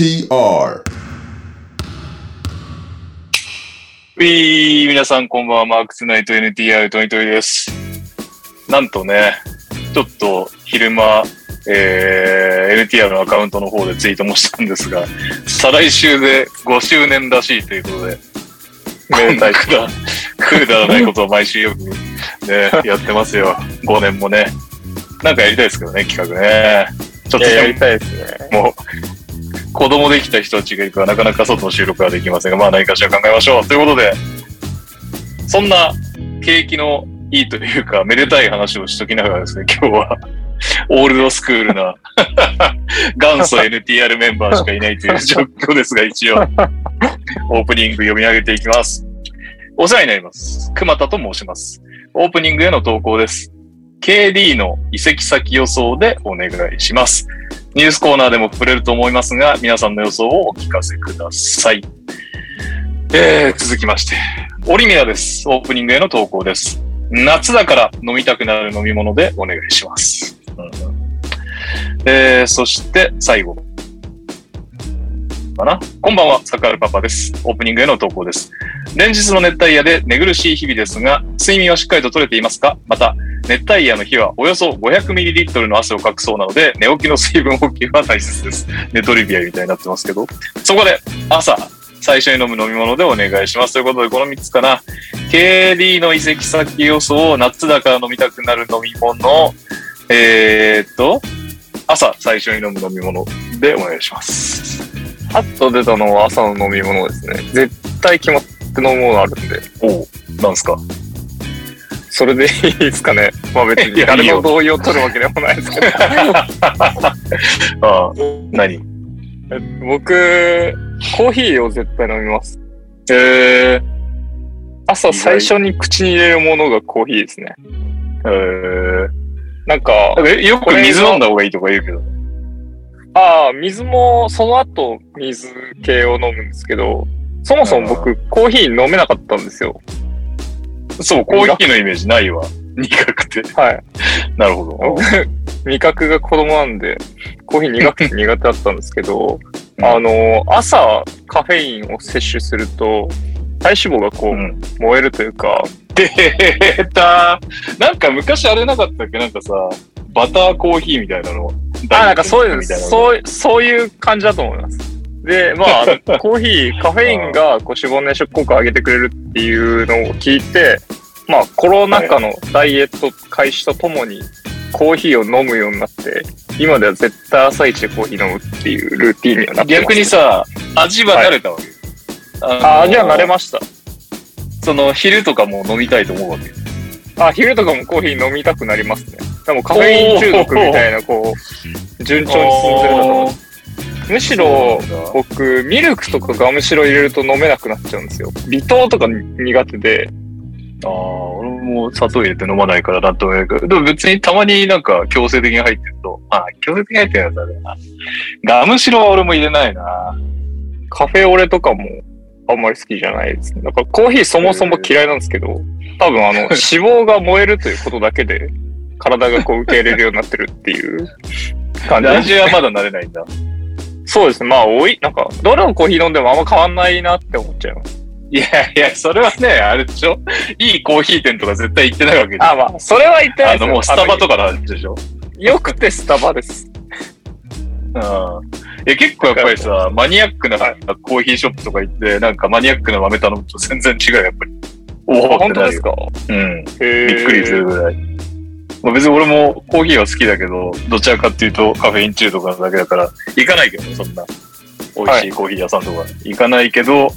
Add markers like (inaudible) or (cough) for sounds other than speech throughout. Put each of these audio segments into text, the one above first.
NTR ウィー皆さんこんばんは、マークツナイト NTR トニトリです。なんとね、ちょっと昼間、えー、NTR のアカウントの方でツイートもしたんですが、再来週で5周年らしいということで、めでたいくだ、くだらないことを毎週よくね、やってますよ。5年もね。なんかやりたいですけどね、企画ね。ちょっとやりたいですね。もう、子供できた人たちがいるから、なかなか外の収録はできませんが、まあ何かしら考えましょう。ということで、そんな景気のいいというか、めでたい話をしときながらですね、今日は、オールドスクールな、(laughs) 元祖 NTR メンバーしかいないという状況ですが、一応、オープニング読み上げていきます。お世話になります。熊田と申します。オープニングへの投稿です。KD の移籍先予想でお願いします。ニュースコーナーでも触れると思いますが、皆さんの予想をお聞かせください。えー、続きまして、オリミラです。オープニングへの投稿です。夏だから飲みたくなる飲み物でお願いします。うんえー、そして最後。かなこんばんは、サカールパパです。オープニングへの投稿です。連日の熱帯夜で寝苦しい日々ですが、睡眠はしっかりと取れていますか？また、熱帯夜の日はおよそ 500ml の汗をかくそうなので、寝起きの水分補給は大切です。ネトリビアみたいになってますけど。そこで、朝、最初に飲む飲み物でお願いします。ということで、この3つかな。KD の移籍先予想、夏だから飲みたくなる飲み物、えーっと、朝最初に飲む飲み物でお願いします。パッと出たのは朝の飲み物ですね。絶対決まって飲むものあるんで、おう、なんすか？それでいいですかね。まあ別に誰いいよの同意を取るわけでもないですけど。(laughs) ああ、何？僕、コーヒーを絶対飲みます。えー、朝最初に口に入れるものがコーヒーですね。えー、なんか、なんかよく水飲んだ方がいいとか言うけど。ああ、水も、その後水系を飲むんですけど、そもそも僕、コーヒー飲めなかったんですよ。そう、コーヒーのイメージないわ。苦くて。はい。なるほど。僕、味覚が子供なんで、コーヒー苦くて苦手だったんですけど、うんあの、朝カフェインを摂取すると、体脂肪がこう、うん。燃えるというか、(laughs) 出たなんか昔あれなかったっけ？なんかさ、バターコーヒーみたいなの。あ、なんかそういう。そう、そういう感じだと思います。で、まあ、(laughs) コーヒー、カフェインがこう脂肪燃焼効果を上げてくれるっていうのを聞いて、まあ、コロナ禍のダイエット開始とともに、コーヒーを飲むようになって、今では絶対朝一でコーヒー飲むっていうルーティンにはなってます。逆にさ、味は慣れたわけ。あ、じゃあ慣れまました。その、昼とかも飲みたいと思うわけ。あ、昼とかもコーヒー飲みたくなりますね。でもカフェイン中毒みたいな、こう、順調に進んでるんだと思う。むしろ、僕、ミルクとかガムシロ入れると飲めなくなっちゃうんですよ。微糖とか苦手で、ああ、俺も砂糖入れて飲まないからなんとも言えないけど、でも別にたまになんか強制的に入ってると、ああ、強制的に入ってるやつあるな。ガムシロは俺も入れないな。カフェオレとかもあんまり好きじゃないですね。だからコーヒーそもそも嫌いなんですけど、多分あの、脂肪が燃えるということだけで、体がこう受け入れるようになってるっていう感じなんです味はまだ慣れないんだ。そうですね。まあ、多い、なんか、どれのコーヒー飲んでもあんま変わんないなって思っちゃいます。いやいや、それはね、あれでしょいいコーヒー店とか絶対行ってないわけで。あ、まあ、それは言ってないですよあの、もうスタバとか。かの話でしょよくてスタバです。うん。いや、結構やっぱりさ、マニアックなコーヒーショップとか行って、なんかマニアックな豆頼むと全然違うよ、やっぱり。おお本当ですか？うん。へびっくりするぐらい。まあ、別に俺もコーヒーは好きだけど、どちらかっていうとカフェイン中毒なだけだから、行かないけど、そんな美味しいコーヒー屋さんとか行かないけど、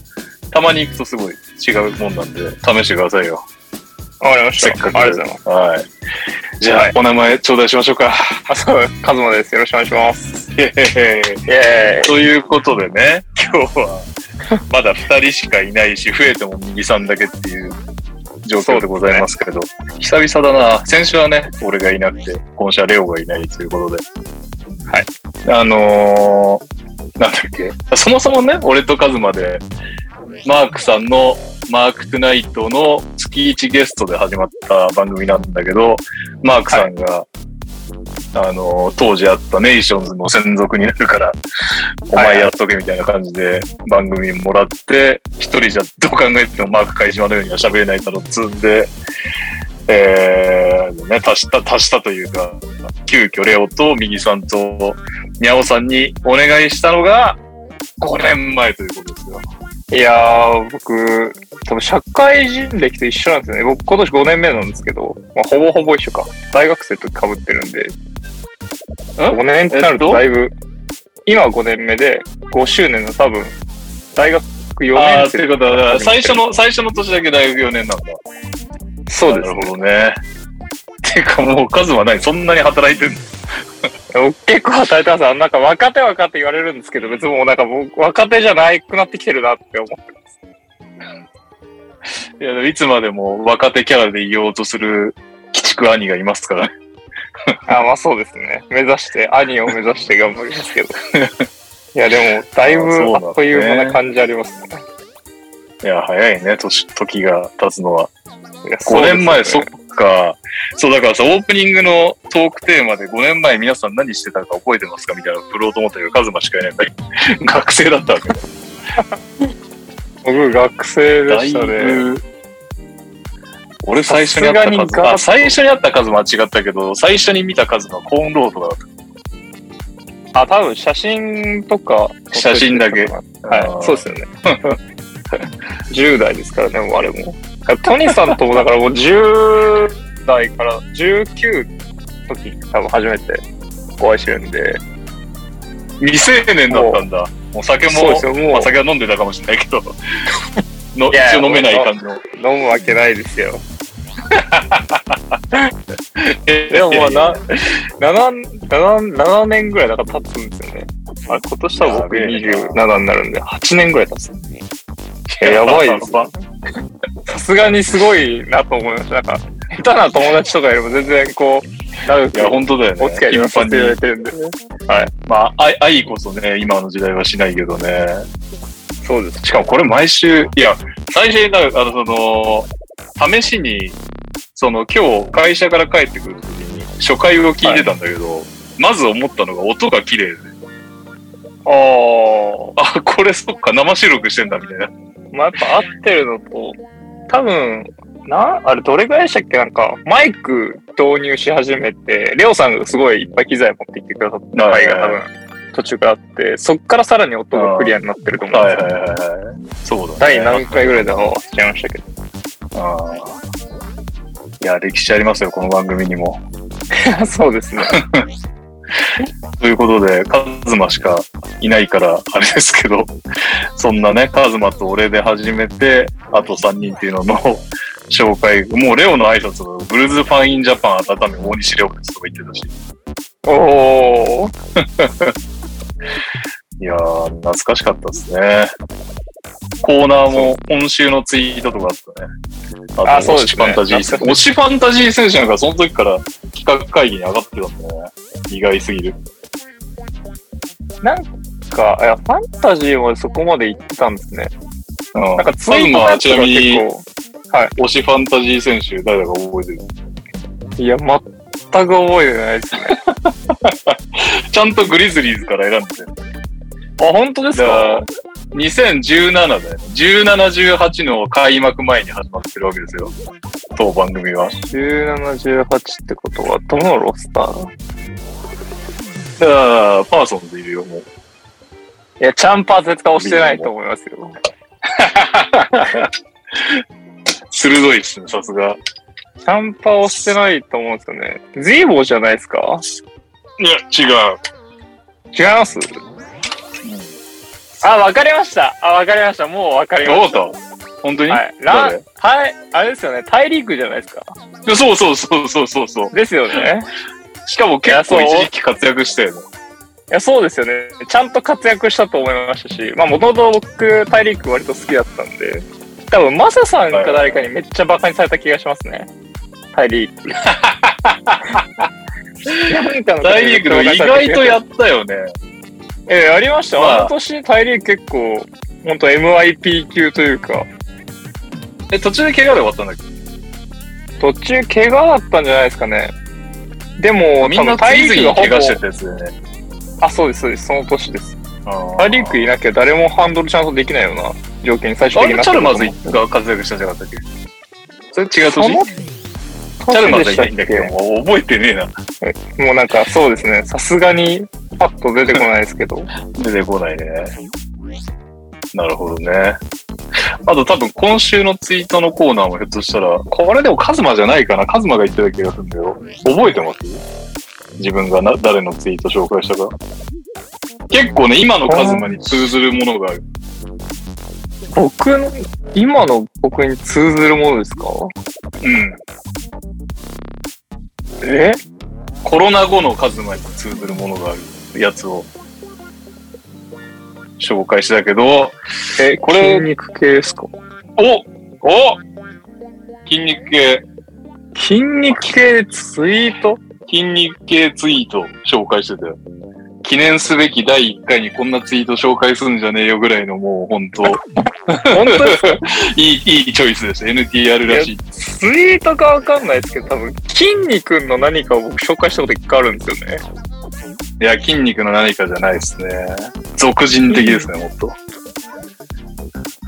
たまに行くとすごい違うもんなんで、試してくださいよ。わかりました。せっかくありがとうございます。はい。じゃあ、はいお名前頂戴しましょうか。あ、そう、カズマです。よろしくお願いします。(laughs) イェーイ。ということでね、今日は (laughs) まだ2人しかいないし、増えても右さんだけっていう状況でございますけれど、久々だな。先週はね、俺がいなくて、今週はレオがいないということで。はい。あのー、なんだっけ。そもそもね、俺とカズマで、マークさんのマークトゥナイトの月1ゲストで始まった番組なんだけど、マークさんがあの、当時あったネーションズの専属になるから、お前やっとけみたいな感じで番組もらって、一人じゃどう考えてもマーク会島のようには喋れないから積んで、えー、ね、足した、足したというか、急遽レオと右さんとニャオさんにお願いしたのが、5年前ということですよ。いやー、僕、多分社会人歴と一緒なんですよね。僕今年5年目なんですけど、まあ、ほぼほぼ一緒か。大学生と被ってるんで、5年ってなるとだいぶ、今は5年目で、5周年の多分、大学4ああ、年生ということは、最初の、最初の年だけ大学4年なんだ。そうですなるほどね。ていうかもう数はない。そんなに働いてんの？僕結構働いてます。なんか若手若手言われるんですけど、別にもうなんか僕若手じゃなくなってきてるなって思ってます。いや、でもいつまでも若手キャラでいようとする鬼畜兄がいますからね。あまあそうですね。目指して、兄を目指して頑張りますけど。(laughs) いや、でも、だいぶあっという間な感じありますね。いや、早いね、年、時が経つのは。いや5年前、そねか。そう、だからさ、オープニングのトークテーマで5年前皆さん何してたか覚えてますか？みたいなの振ろうと思ったけど、カズマしかいないんだ (laughs) 学生だったわけ。僕、学生でしたね。ぶ、俺最初に会った最初に会った数間違ったけど、最初に見た数のコーンロードだった。あ、多分写真とか。写真だけはい、そうですよね。(laughs) 10代ですからね、もうあれも。トニーさんともだからもう10代から19の時多分初めてお会いしてるんで。未成年だったんだ。もう酒もそうまあ、う酒は飲んでたかもしれないけど、(laughs) の一応飲めない感じの。飲むわけないですよ。で (laughs) でもまあな、7、7、7年ぐらいだから経つんですよね。あ今年多分僕やべえ27になるんで、8年ぐらい経つ。いややばいです。(laughs) さすがにすごいなと思いました。なんか、下手な友達とかよりも全然こう、長くいや、本当だよね。お付き合いさせていただいてるんで。まあ、愛愛こそね、今の時代はしないけどね。そうです。しかもこれ毎週、いや、最初にな、あの、その、試しに、その、今日会社から帰ってくるときに、初回を聞いてたんだけど、まず思ったのが音が綺麗で、ああ。あ、これそっか、生収録してんだ、みたいな。まあ、やっぱ合ってるのと、多分、な、あれどれぐらいでしたっけ？なんか、マイク導入し始めて、レオさんがすごいいっぱい機材持ってきてくださった回が多分、途中からあって、そっからさらに音がクリアになってると思うんですよ。はいはいはいはい。そうだね。第何回ぐらいだか忘れちゃいましたけど。あーいや、歴史ありますよ、この番組にも。(laughs) そうですね。(laughs) (laughs) ということで、カズマしかいないから、あれですけど、そんなね、カズマと俺で始めて、あと3人っていうのの (laughs) 紹介、もうレオの挨拶のブルーズファンインジャパン改め大西レオですとか言ってたし、おー。(laughs) いやー、懐かしかったですね。コーナーも今週のツイートとかあったね。あと、あそうですね推しファンタジー選手。推しファンタジー選手なんかその時から企画会議に上がってたんだね。意外すぎる。なんか、いや、ファンタジーもそこまで行ってたんですね。うん。なんかツイートはちな結構、推しファンタジー選手誰だか覚えてる？いや、全く覚えてないですね。(laughs) ちゃんとグリズリーズから選んでて。あ、本当ですか？2017だよね。17、18の開幕前に始まってるわけですよ。当番組は。17、18ってことは、どのロスター？だから、パーソンズいるよ、もう。いや、チャンパー絶対押してないと思いますよ。(laughs) 鋭いっすね、さすが。チャンパー押してないと思うんですよね。ゼーボーじゃないですか？いや、違う。違います？あ、わかりました。あ、わかりました。もうわかりどうました。だ本当に、はい。ラ誰？タイ、あれですよね。大リーグじゃないですか。そうそうそうそうそうそう。ですよね。しかも結構一時期活躍したよね。いや、そうですよね。ちゃんと活躍したと思いましたし、まあ、もともと僕、大リーグ割と好きだったんで、多分、マサさんか誰かにめっちゃバカにされた気がしますね。大リーグ。(laughs) なんかの大リーグの意外とやったよね。ええ、やりました。まああの年、大リーグ結構、ほんと MIP 級というか、え、途中で怪我で終わったんだっけ？途中怪我だったんじゃないですかね。でも、みんな多分大次々に陸が怪我してたやつだよね。あ、そうです、そうです。その年です。あー大陸いなきゃ誰もハンドルちゃんとできないような条件に最終あ的になってれチャルマーズズが活躍したんじゃなかったっけ？それ違う年？チャルマーズはいないんだけど、覚えてねえな。もうなんかそうですね。さすがにパッと出てこないですけど。(laughs) 出てこないね。なるほどね。あと多分今週のツイートのコーナーもひょっとしたら、これでもカズマじゃないかな。カズマが言ってた気がするんだよ。覚えてます？自分がな誰のツイート紹介したか。結構ね、今のカズマに通ずるものがある。僕の、今の僕に通ずるものですか？うん。え？コロナ後のカズマに通ずるものがあるやつを紹介したけど、え、これ筋肉系ですか？おお筋肉系、筋肉系ツイート？筋肉系ツイート紹介してたよ。記念すべき第1回にこんなツイート紹介するんじゃねえよぐらいのもう本当本当ですか？(laughs) いい、いいチョイスでした。NTR らしい。ツイートかわかんないですけど、多分、筋肉の何かを僕紹介したこと一回あるんですよね。いや、筋肉の何かじゃないですね。俗人的ですね、もっと。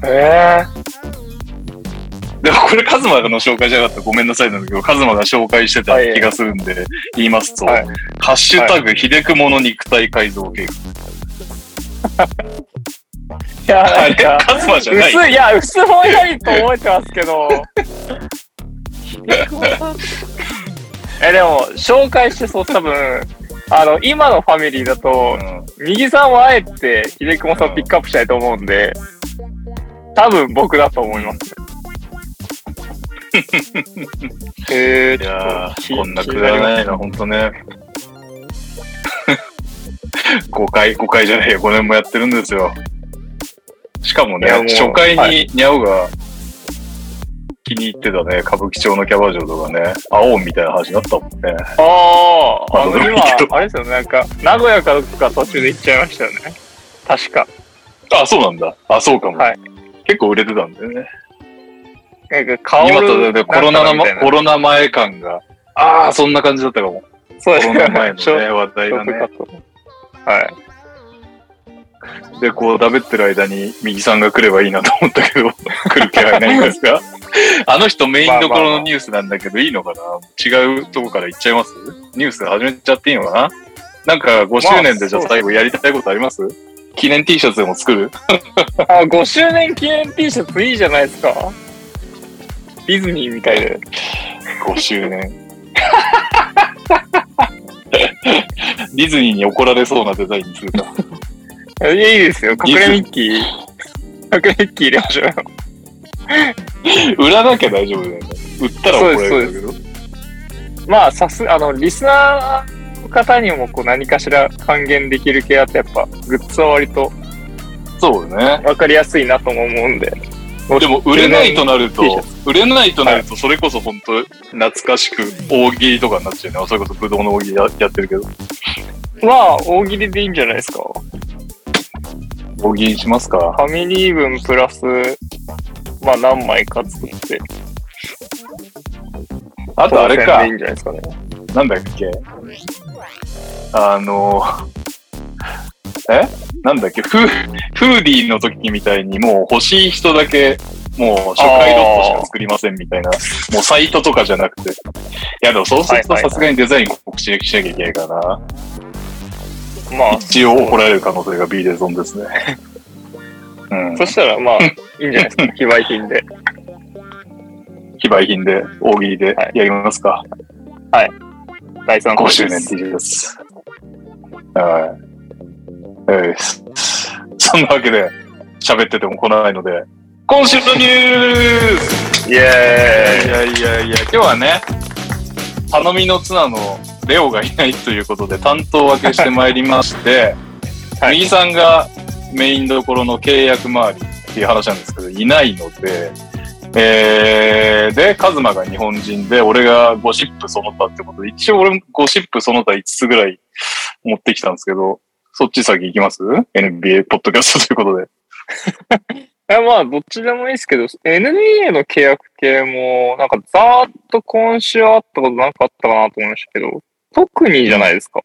えでもこれカズマの紹介じゃなかったらごめんなさいなんだけど、カズマが紹介してた気がするんで、言いますと、はいハッシュタグ、ひでくもの肉体改造計画。いや、なんか、カズマじゃない？薄い、いや、薄ぼんやりと覚えてますけど。(laughs) え、でも、紹介してそう、多分、あの、今のファミリーだと、うん右さんはあえて、秀久保さんをピックアップしたいと思うんで、多分僕だと思います。えー、いやこんなくだらないの、ほんとね。(laughs) 5回、5回じゃないよ、5年もやってるんですよ。しかもね、もう初回はにニャオが気に入ってたね、歌舞伎町のキャバ嬢とかね、青みたいな話になったもんね。ああ、あの、今、どあれですよね、なんか、名古屋かどっか途中で行っちゃいましたよね。確か。あ、そうなんだ。あ、そうかも。はい結構売れてたんだよね。なんか、顔今とでコロナの、ココロナ前感が。ああ、そんな感じだったかも。そうコロナ前のね、話題がね。はい。で、こう、だべってる間に右さんが来ればいいなと思ったけど、(laughs) 来る気配ないんですか？(laughs) あの人メインどころのニュースなんだけど、いいのかな？違うとこから行っちゃいます？ニュース始めちゃっていいのかな？なんか5周年でじゃあ最後やりたいことあります？記念 T シャツでも作る？(laughs) あ、5周年記念 T シャツいいじゃないですか。ディズニーみたいで。?5 周年。ディズニーに怒られそうなデザインにするか。いやいいですよ。隠れミッキー。隠れミッキー入れましょうよ。売らなきゃ大丈夫だよね。売ったら怒られるんだけど。まあ、さす、あの、リスナーの方にもこう何かしら還元できる系だとやっぱ、グッズは割とそうだね。わかりやすいなとも思うんで。でも売れないとなると、売れないとなると、それこそ本当懐かしく大喜利とかになっちゃうね。それこそブドウの大喜利ややってるけど。まあ、大喜利でいいんじゃないですか。大喜利しますかファミリー分プラス、まあ何枚か作って。あとあれかいい、んじゃないですかね。なんだっけあの、え？なんだっけフー、フーディーの時みたいにもう欲しい人だけ、もう初回ロットしか作りませんみたいな、もうサイトとかじゃなくて。いやでもそうするとはいはいはいさすがにデザイン告知しなきゃいけないからな。まあ、一応怒られる可能性が B でゾンですね。うん。そしたらまあ、いいんじゃないですか。非売品で。非売品で、大喜利でやりますか。第3 5周年 T シャツ。はい。えーすそんなわけで、喋ってても来ないので、今週のニュース！イェいーイ。やいやいや、今日はね、頼みの綱のレオがいないということで担当分けしてまいりまして、(laughs) はい。右さんがメインどころの契約周りっていう話なんですけど、いないので、えー、で、カズマが日本人で、俺がゴシップその他ってことで、一応俺もゴシップその他5つぐらい持ってきたんですけど、そっち先行きます ?NBA ポッドキャストということで。(laughs) えまあ、どっちでもいいですけど、NBA の契約系も、なんかざーっと今週あったことなんかあったかなと思いましたけど、特にじゃないですか？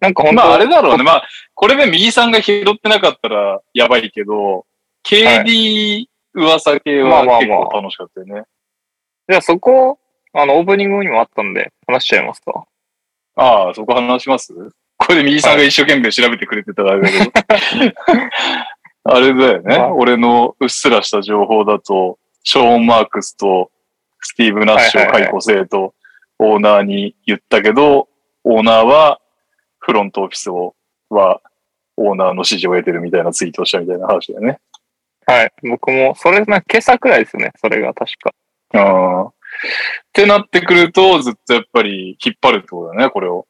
なんか本当まああれだろうね。まあ、これで右さんが拾ってなかったらやばいけど、KD 噂系は結構楽しかったよね。じゃあそこ、あの、オープニングにもあったんで、話しちゃいますか？ああ、そこ話します？これで右さんが一生懸命調べてくれてたらあれだけど。(laughs) あれだよね。まあ俺のうっすらした情報だと、ショーン・マークスとスティーブ・ナッシュを解雇せえとオーナーに言ったけど、オーナーはフロントオフィスを、はオーナーの指示を得てるみたいなツイートをしたみたいな話だよね。はい。僕も、それ、な今朝くらいですね。それが確か。ああ。ってなってくると、ずっとやっぱり引っ張るってことだね、これを。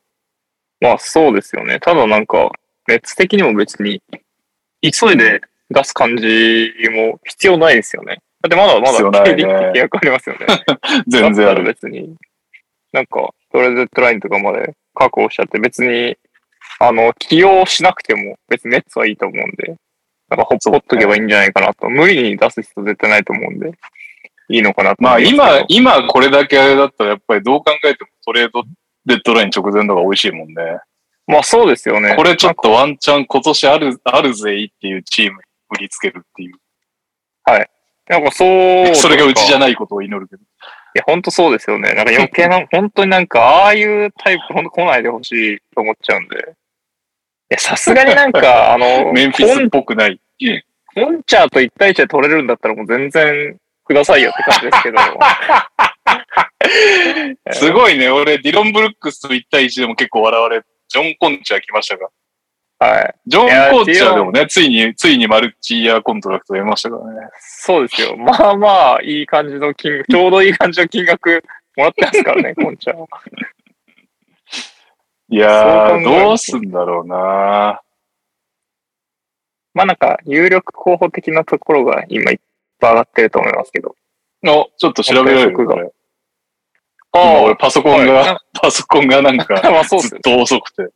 まあそうですよね。ただなんか、熱的にも別に、急いで出す感じも必要ないですよね。だってまだまだ必要ないね KD って契約ありますよね。(laughs) 全然ある。別に、なんか、トレードデッドラインとかまで確保しちゃって別に、あの、起用しなくても別にネッツはいいと思うんで、なんかほっほっとけばいいんじゃないかなと。無理に出す必要絶対ないと思うんで、いいのかなとまあ今、今これだけあれだったらやっぱりどう考えてもトレードデッドライン直前の方が美味しいもんね。まあそうですよね。これちょっとワンチャン今年ある、あるぜっていうチームに振り付けるっていう。なんかそう。それがうちじゃない。ことを祈るけど。や、本当そうですよね。なんか余計な、(laughs) 本当になんか、ああいうタイプ、本当来ないでほしいと思っちゃうんで。いや、さすがになんか、(laughs) あの、メンフィスっぽくない。コンチャーと1対1で取れるんだったらもう全然くださいよって感じですけど。(laughs) (laughs) すごいね。俺、ディロン・ブルックスと1対1でも結構笑われ、ジョン・コンチャー来ましたが。はい。ジョン・コンチャーでもね、ついに、ついに multi-year contract 得ましたからね。そうですよ。(laughs) まあまあ、いい感じの金額、(laughs) ちょうどいい感じの金額もらってますからね、コンチャーは。いやー、どうすんだろうなまあなんか、有力候補的なところが今いっぱい上がってると思いますけど。お、ちょっと調べられる本当にこれ。今俺パソコンが、はい (laughs) パソコンがなんか、(laughs) ずっと遅くて。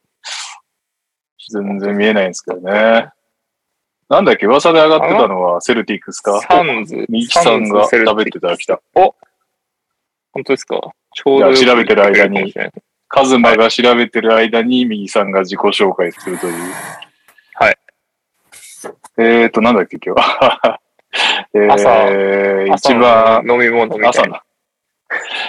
全然見えないんですけどね。なんだっけ噂で上がってたのはセルティックスか？サンズ。ミキさんがサンズ喋ってたら来た。お本当ですか？ちょうど調べてる間にカズマが調べてる間に右さんが自己紹介するという。はい。えーと、なんだっけ今日は。(laughs) えー、朝一番、飲み物みたいな。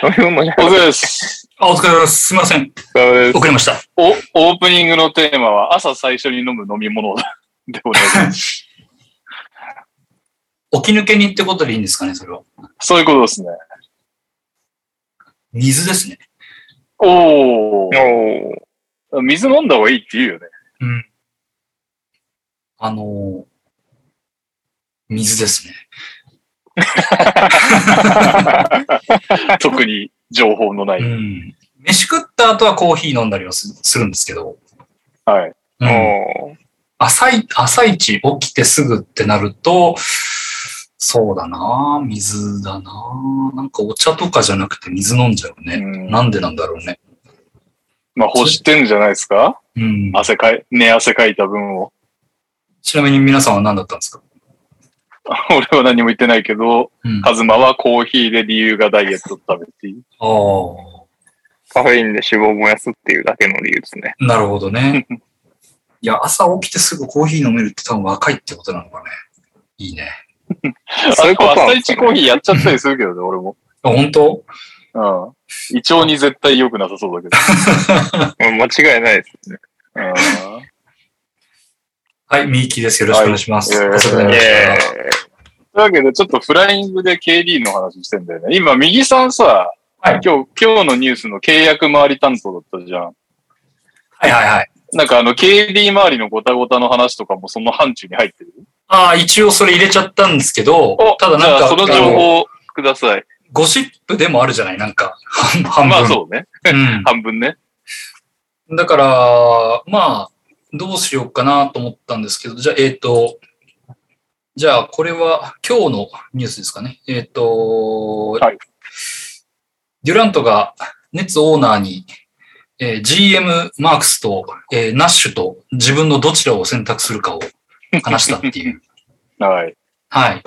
お疲れです。あ、お疲れ様です。すみません。です。遅れました。お、オープニングのテーマは朝最初に飲む飲み物でお願いします。(laughs) 起き抜けにってことでいいんですかね、それは。そういうことですね。水ですね。おお水飲んだ方がいいって言うよね。うん。あのー水ですね。(laughs) 特に情報のない。うん。飯食った後はコーヒー飲んだりはすするんですけど、はい。うん、朝い朝一起きてすぐってなると、そうだな水だななんかお茶とかじゃなくて水飲んじゃうね。うんなんでなんだろうね。まあ、欲してんじゃないですか？うん。汗かい、寝汗かいた分を。ちなみに皆さんは何だったんですか？(laughs) 俺は何も言ってないけど、うん。カズマはコーヒーで理由がダイエットのためっていう。ああ。カフェインで脂肪を燃やすっていうだけの理由ですね。なるほどね。(laughs) いや、朝起きてすぐコーヒー飲めるって多分若いってことなのかね。いいね。(laughs) そういうこ朝一コーヒーやっちゃったりするけどね、俺も。あ本当？うん。胃腸に絶対良くなさそうだけど。うん間違いないですね。うんはい、ミーキーです。よろしくお願いします。はい遅くなりイましたエというわけで、ちょっっとフライングで KD の話してんだよね。今、右さんさ、はい今日、今日のニュースの契約周り担当だったじゃん。はいはいはい。なんかあの、KD 周りのごたごたの話とかもその範疇に入ってる？ああ、一応それ入れちゃったんですけど、ただなんか、その情報ください。ゴシップでもあるじゃない？なんか、半半分。まあそうね。うん半分ね。だから、まあ、どうしようかなと思ったんですけど、じゃあ、えっ、と、じゃあ、これは今日のニュースですかね。えっ、と、はいデュラントがネッツオーナーに、えー GM マークスと、えーナッシュと自分のどちらを選択するかを話したっていう。(laughs) はい。はい。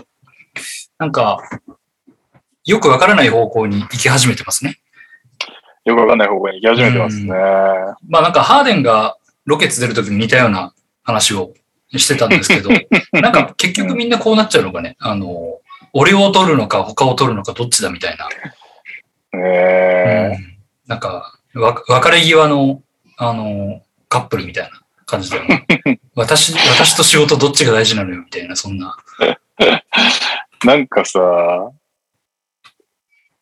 なんか、よくわからない方向に行き始めてますね。よくわかんない方向に行き始めてますね。まあなんかハーデンがロケッツ出るときに似たような話をしてたんですけど、(laughs) なんか結局みんなこうなっちゃうのがね、あの、俺を取るのか他を取るのかどっちだみたいな。えうんなんか、わ別れ際の、あの、カップルみたいな感じだよね。(laughs) 私、私と仕事どっちが大事なのよみたいな、そんな。ー、(laughs) なんかさ、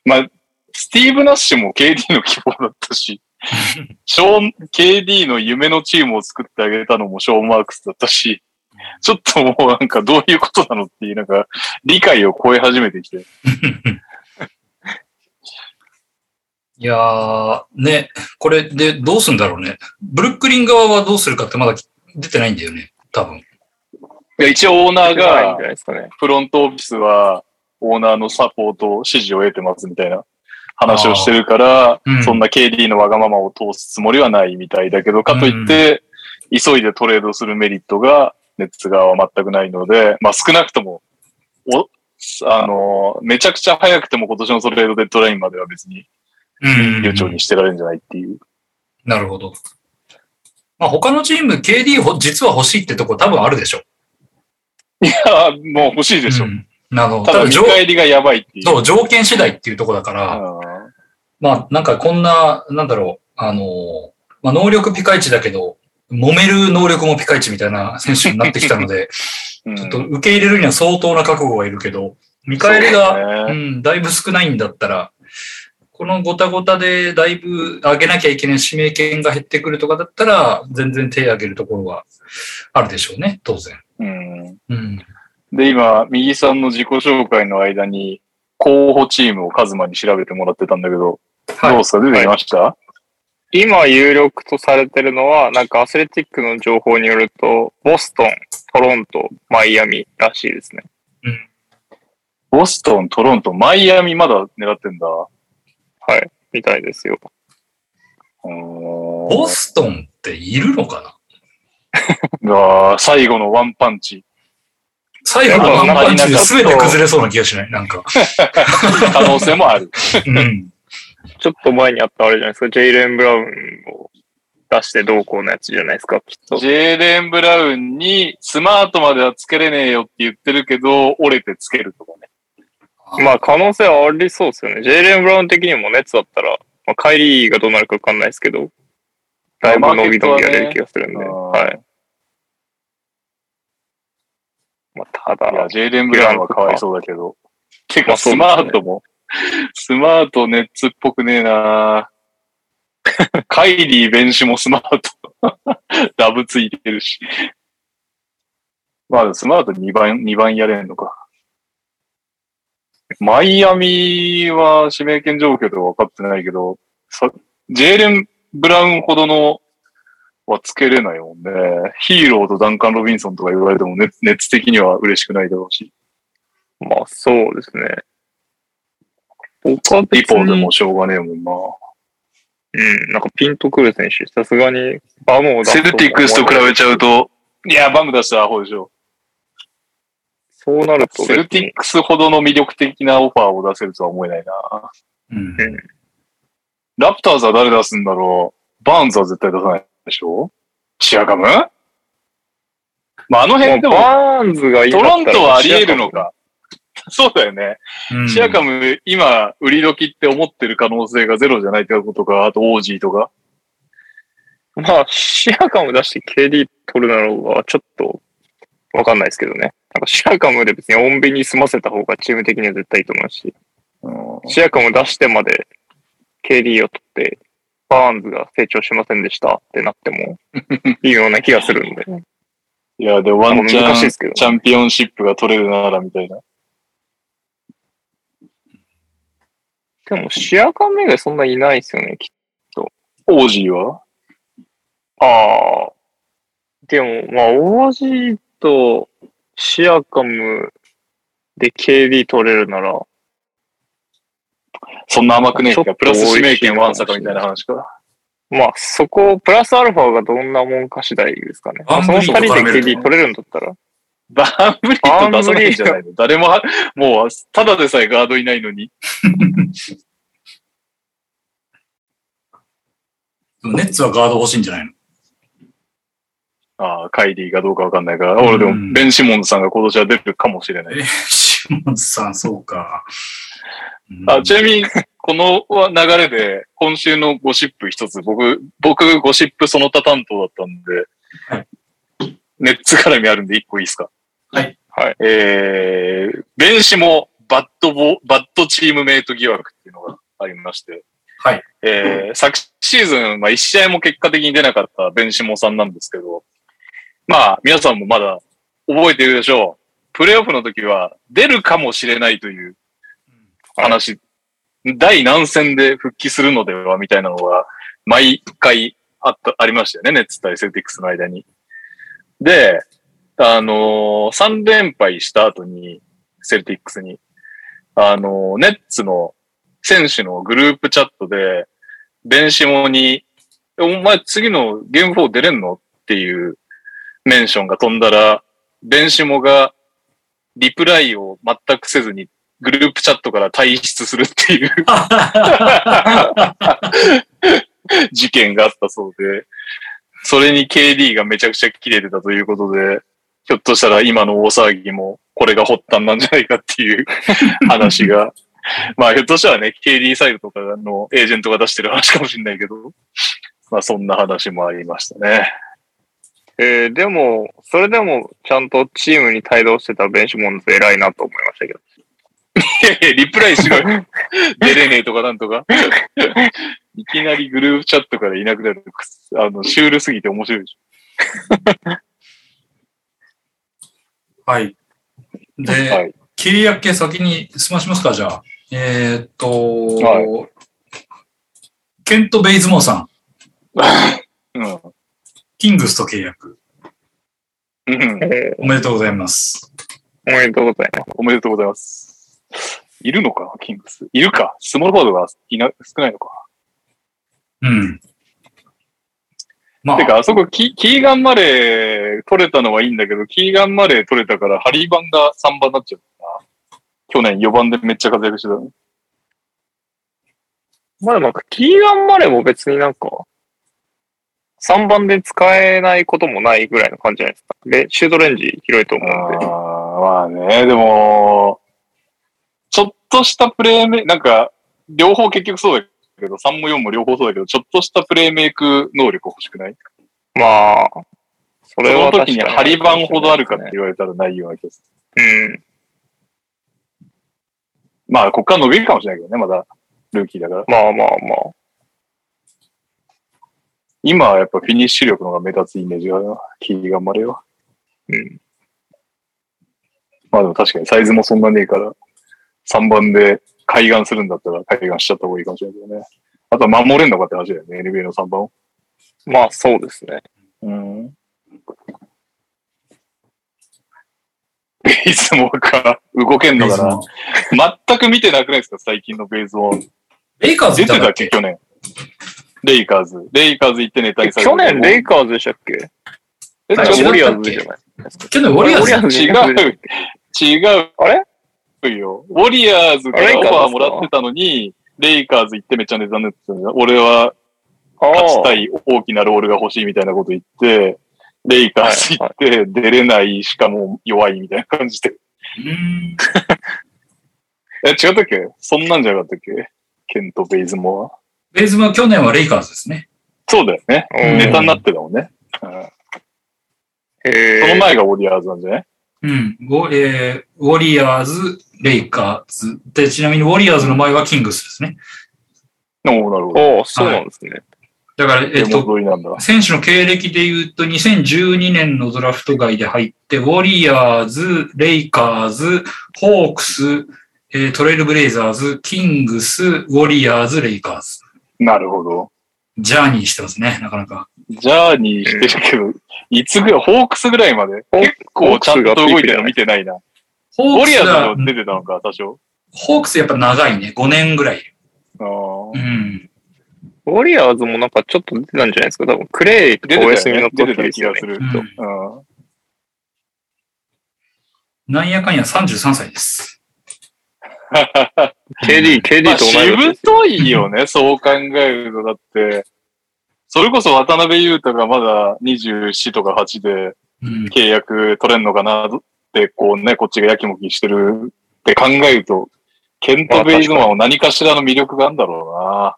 まあ、スティーブ・ナッシュも KD の希望だったし、ショーン、KD の夢のチームを作ってあげたのもショーン・マークスだったし、ちょっともうなんかどういうことなのっていう、なんか理解を超え始めてきて。(laughs) いやー、ね、これでどうすんだろうね。ブルックリン側はどうするかってまだ出てないんだよね、多分。いや一応オーナーないんじゃがないですかね。フロントオフィスはオーナーのサポート、指示を得てますみたいな話をしてるから、うんそんな KD のわがままを通すつもりはないみたいだけど、かといって、急いでトレードするメリットがネッツ側は全くないので、まあ少なくとも、お、あの、めちゃくちゃ早くても今年のトレードデッドラインまでは別にうん悠長にしてられるんじゃないっていう。なるほど。まあ他のチーム KD ほ実は欲しいってとこ多分あるでしょ。いや、もう欲しいでしょ。うんあの、ただ見返りがやばいっていう。そう、条件次第っていうとこだから、うんまあなんかこんな、なんだろう、あの、まあ能力ピカイチだけど、揉める能力もピカイチみたいな (laughs) 選手になってきたので、うんちょっと受け入れるには相当な覚悟がいるけど、見返りが、ねうん、だいぶ少ないんだったら、このごたごたでだいぶ上げなきゃいけない指名権が減ってくるとかだったら、全然手を挙げるところはあるでしょうね、当然。うんうん。で、今、右さんの自己紹介の間に、候補チームをカズマに調べてもらってたんだけど、どうはですか？出てきました、今有力とされてるのは、なんかアスレティックの情報によると、ボストン、トロント、マイアミらしいですね。ボストン、トロント、マイアミまだ狙ってんだ。はい。みたいですよ。ボボストンっているのかな？(laughs) が最後のワンパンチ。最後のワンパンチで全て崩れそうな気がしないなんか。(laughs) 可能性もある。うん。ちょっと前にあったあれじゃないですか、ジェイレン・ブラウンを出してどうこうのやつじゃないですか、きっと。ジェーレン・ブラウンにスマートまではつけれねえよって言ってるけど、折れてつけるとかね。まあ可能性はありそうですよね。ジェイレン・ブラウン的にも熱だったら、まあ、カイリーがどうなるかわかんないですけど、だいぶ伸び伸びやれる気がするんで。はい。まあ、たいや、だ、ジェーレン・ブラウンはかわいそうだけど。てか、まあそうですねスマートも、スマートネッツっぽくねえなカイリー・ベンシもスマート。(laughs) ダブついてるし。まあ、スマート2番、2番やれんのか。マイアミは指名権状況とか分かってないけど、さジェーレン・ブラウンほどのはつけれないもんね。ヒーローとダンカン・ロビンソンとか言われても熱熱的には嬉しくないだろうし。まあそうですね。他はリ別にポでも、しょうがねえもんな。うん、なんかピンとくる選手、さすがにバムを出すセルティックスと比べちゃうと、いや、バム出したらアホでしょ。そうなるとセルティックスほどの魅力的なオファーを出せるとは思えないな。うん。ラプターズは誰出すんだろうバーンズは絶対出さないでしょ？シアカムまあ、あの辺でも、バーンズがトロントはあり得るのか。そうだよね。うんシアカム、今、売り時って思ってる可能性がゼロじゃないってことか、あとオージーとか？まあ、シアカム出して KD 取るなろうが、ちょっと、わかんないですけどね。なんかシアカムで別に穏便に済ませた方がチーム的には絶対いいと思うし、うんシアカム出してまで KD を取って、バーンズが成長しませんでしたってなっても、いいような気がするんで。いや、で、ワンチャン難しいですけどねチャンピオンシップが取れるなら、みたいな。でも、シアカム以外そんないないですよね、きっオージーは？と。ああ。でも、まあ、オージーとシアカムで KD 取れるなら、そんな甘くねえか。プラス指名権ワンサ多い気がカみたいな話か。まあ、そこ、プラスアルファがどんなもんか次第ですかね。まあその二人で KD 取れるんだったら。バーンブリット出さないんじゃないの？誰もは、もう、ただでさえガードいないのに。ネッツはガード欲しいんじゃないの？ああ、カイリーがどうかわかんないから、俺でうんもベン・シモンズさんが今年は出るかもしれない。え、シモンズさん、そうか。うんあ、ちなみに、この流れで、今週のゴシップ一つ、僕、僕、ゴシップその他担当だったんで、はいネッツ絡みあるんで一個いいですか？はい。はい。えー、ベンシモ、バッドボ、 bad teammate 疑惑っていうのがありまして、はい。えー、昨シーズン、まあ一試合も結果的に出なかったベンシモさんなんですけど、まあ皆さんもまだ覚えているでしょう。プレイオフの時は出るかもしれないという話、第何戦で復帰するのではみたいなのが毎回あった、ありましたよね、ネッツ対セルティックスの間に。で、あのー、3連敗した後に、セルティックスに、あのー、ネッツの選手のグループチャットで、ベンシモに、お前次のゲーム4出れんのっていうメンションが飛んだら、ベンシモがリプライを全くせずにグループチャットから退出するっていう事件があったそうで、それに KD がめちゃくちゃ切れてたということで、ひょっとしたら今の大騒ぎもこれが発端なんじゃないかっていう (laughs) 話が、まあひょっとしたらね、KD サイドとかのエージェントが出してる話かもしれないけど、まあそんな話もありましたね。えー、でも、それでもちゃんとチームに帯同してたベンシモンズ偉いなと思いましたけど。いやいや、リプライしろよ。出れねえとかなんとか。いきなりグループチャットからいなくなる。あの、シュールすぎて面白いでしはい。で、ょ。はい。契約系先に済ましますか、じゃあ。えーっと、はケント・ベイズモーさん、(laughs) うん。キングスと契約。おめでとうございます。おめでとうございます。おめでとうございます。いるのかな、キングス？いるか。スモールフォワードがいな少ないのか。うん。まてか、あ、あそこキ、キーガンマレー取れたのはいいんだけど、キーガンマレー取れたから、ハリーバンが3番になっちゃったな。去年4番でめっちゃ活躍してたの。まあでもなんか、キーガン・マレーも別になんか、3番で使えないこともないぐらいの感じじゃないですか。で、シュートレンジ広いと思うんで。あーまあね、でも、ちょっとしたプレーメイなんか、両方結局そうだけど、3も4も両方そうだけど、ちょっとしたプレーメイク能力欲しくない？まあ、そそれはの時に確かハリバンほどあるかってね。言われたらないような気がすうん。る。まあ、こっから伸びるかもしれないけどね、まだ、ルーキーだから。まあまあまあ。今はやっぱフィニッシュ力の方が目立つイメージがあるな、キーガンマレーは。うん。まあでも確かにサイズもそんなねえから、3番で海岸するんだったら海岸しちゃった方がいいかもしれないけどね。あとは守れんのかって話だよね、NBA の3番を。まあそうですね。うん。ベースもか、動けんのかな全く見てなくないですか最近のベースも。レイカーズ出てたっけけ去年。レイカーズ。レイカーズ行ってネタにされて去年レイカーズでしたっけ？え、あ違う違うウォリアーズじゃない去年ウォリアーズウォリアーズ違う。違うあれ？よ。ウォリアーズからオファーもらってたのに、レイカーズ行ってめっちゃ値段になってたんだ俺は勝ちたい大きなロールが欲しいみたいなこと言って、レイカーズ行って出れない、しかも弱いみたいな感じで。うん (laughs) え、違ったっけ？そんなんじゃなかったっけ？ケント・ベイズモア。ベイズモは去年はレイカーズですね。そうだよね。うんネタになってたもんね。うんへその前がウォリアーズなんじゃない？うん。ウォ,、えーウォリアーズ、レイカーズ。で、ちなみにウォリアーズの前はキングスですね。おおなるほど。そうなんですね。だから、えっ手と。選手の経歴で言うと、2012年のドラフト外で入って、ウォリアーズ、レイカーズ、ホークス、えートレイルブレイザーズ、キングス、ウォリアーズ、レイカーズ。なるほど。ジャーニーしてますね、なかなか。ジャーニーしてるけど、いつぐらい、ホークスぐらいまで？結構ちゃんと動いてるの見てないな。ホークスはリアーズ、も出てたのか、多少。ホークスやっぱ長いね、5年ぐらい。あーうん。ウォリアーズもなんかちょっと出てたんじゃないですか？多分クレイと出かお。休みの時ですよね。気がする。うんうんなんやかんや33歳です。(laughs) KD、KD まあ、と同いしぶ。といよね、そう考えると。だって、それこそ渡辺裕太がまだ24とか8でうん。契約取れんのかなこうね、こっちがやきもきしてるって考えると、ケント・ベイズマンは何かしらの魅力があるんだろ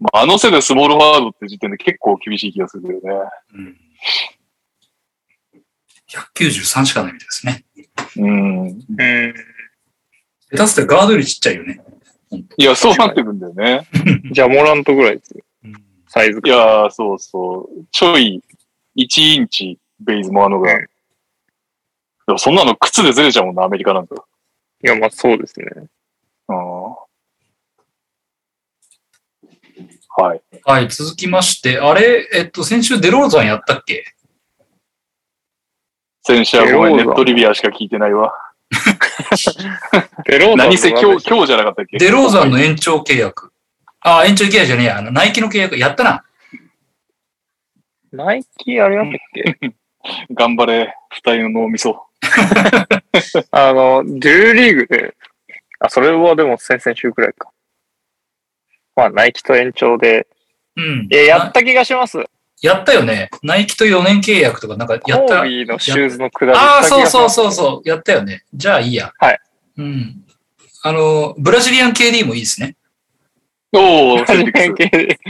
うな。まあ、あの背でスモールフォワードって時点で結構厳しい気がするけどね。うん193しかないみたいですね。うん。うん。下手すってガードよりちっちゃいよね。いや、そうなってくんだよね。じゃあ、モラントぐらいですよ。サイズいやー、そうそう。ちょい、1インチ、ベイズもあのが。うんでもそんなの靴でずれちゃうもんな、アメリカなんか。いや、まあそうですね。うんはい。はい、続きまして、あれ、えっと、先週デローザンやったっけ？先週はごめん、ネットリビアしか聞いてないわ。デローザン何せ今日、日。今日じゃなかったっけ？デローザンの延長契約。あ、延長契約じゃねえや。あの、ナイキの契約。やったな。ナイキあれだったっけ？頑張れ、二人の脳みそ。(laughs) あの、デューリーグで、あ、それはでも先々週くらいか。まあ、ナイキと延長で。うん。いや、やった気がします。やったよね。ナイキと4年契約とかなんかやった。コービーのシューズのくだり。ああ、そうそうそうう。そう。やったよね。じゃあいいや。はい。うん。あの、ブラジリアン KD もいいですね。おー、セルティックス関係で。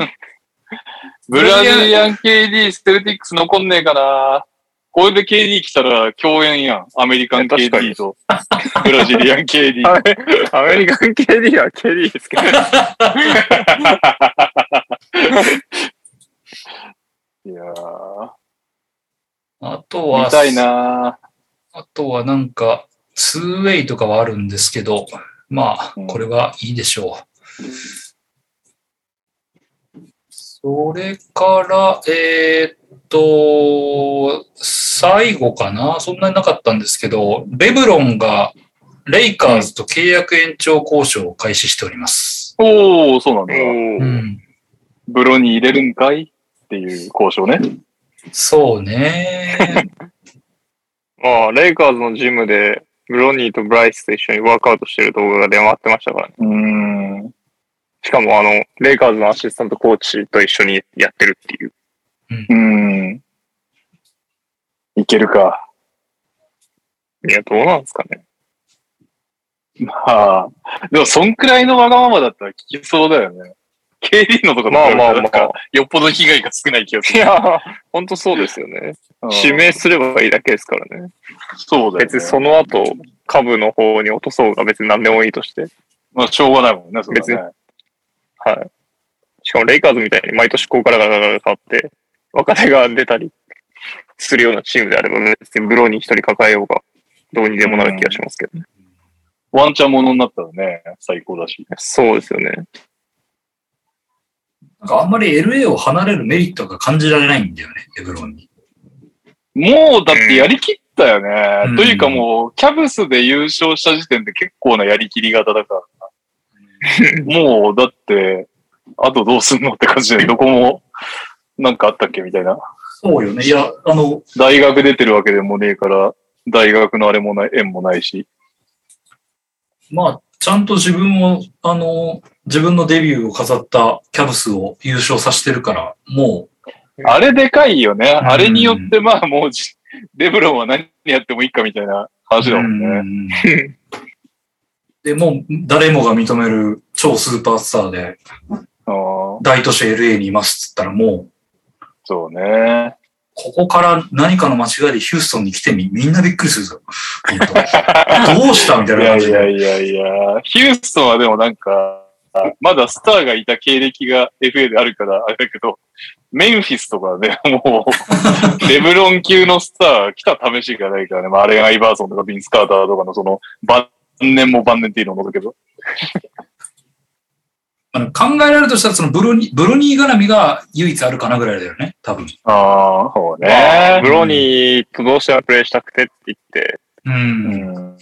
ブラジリアン KD、セルティックス残んねえかな。これで KD 来たら共演やん。アメリカン KD とブラジリアン KD。アメアメリカン KD は KD ですけど。(laughs) いやー、あとは、見たいなあとはなんか、ツーウェイとかはあるんですけど、まあうん、これはいいでしょう。それから、えーっと、最後かな？そんなになかったんですけど、レブロンがレイカーズと契約延長交渉を開始しております。おー、そうなんだ。うん。ブロに入れるんかいっていう交渉ね。そうね。(laughs) まあ、レイカーズのジムで、ブロニーとブライスと一緒にワークアウトしてる動画が出回ってましたからね。うーん。しかも、あの、レイカーズのアシスタントコーチと一緒にやってるっていう。うーん。いけるか。いや、どうなんですかね。まあ、でもそんくらいのわがままだったら聞きそうだよね。KD のところまあまあまあ。よっぽど被害が少ない気がすいる。や、ほんとそうですよね。うん指名すればいいだけですからね。そうだよ、ね。別にその後、株の方に落とそうが別に何でもいいとして。まあ、しょうがないもんね、それはね。はい。しかもレイカーズみたいに毎年こうからガラガラ変わって、若手が出たりするようなチームであれば、別にブローに一人抱えようが、どうにでもなる気がしますけどね。ワンチャンものになったらね、最高だし。そうですよね。なんかあんまり LA を離れるメリットが感じられないんだよね、レブロンに。もう、だってやりきったよね。うんというかもう、キャブスで優勝した時点で結構なやりきり型だから。もう、だって、あとどうすんのって感じで、どこも、なんかあったっけみたいな。そうよね。いや、あの、大学出てるわけでもねえから、大学のあれもない、縁もないし。まあ、ちゃんと自分を、あの、自分のデビューを飾ったキャブスを優勝させてるから、もあれでかいよね。んあれによって、まあもうじ、レブロンは何やってもいいかみたいなう、話だもんね。うんで、もう誰もが認める超スーパースターで、大都市 LA にいますっつったらもう、そうね。ここから何かの間違いでヒューストンに来てみ、みんなびっくりするぞ。どうしたみたいな感じで。いやいやいや、ヒューストンはでもなんか、まだスターがいた経歴が FA であるからあれだけど、メンフィスとかね、(laughs) もう、レブロン級のスター来た試しがないからね。まあ、あれがアイバーソンとかビンス・カーターとかのその、晩年も晩年っていうのもだけど。あの考えられるとしたら、そのブロニー、ブロニー絡みが唯一あるかなぐらいだよね、多分。ああ、そうまあ、ねブ。ロニーとどうしてもプレイしたくてって言って、うん。うん。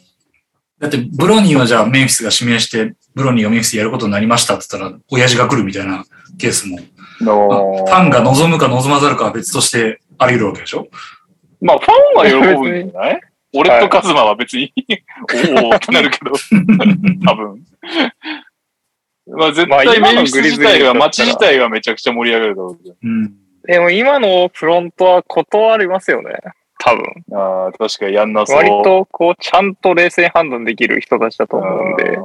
だって、ブロニーはじゃあメンフィスが指名して、ブロニーがメンフィスでやることになりましたって言ったら、親父が来るみたいなケースも、のファンが望むか望まざるかは別としてあり得るわけでしょ？まあ、ファンは喜ぶんじゃない？(laughs) 俺とカズマは別に、おおってなるけど、(laughs) 多分。まあ、絶まあ対今のメンフィス自体は、グリズリーズだったら街自体はめちゃくちゃ盛り上がるだろうけど。うん。でも今のフロントは断りますよね。多分。ああ、確かにやんなそう。割と、こう、ちゃんと冷静判断できる人たちだと思うんで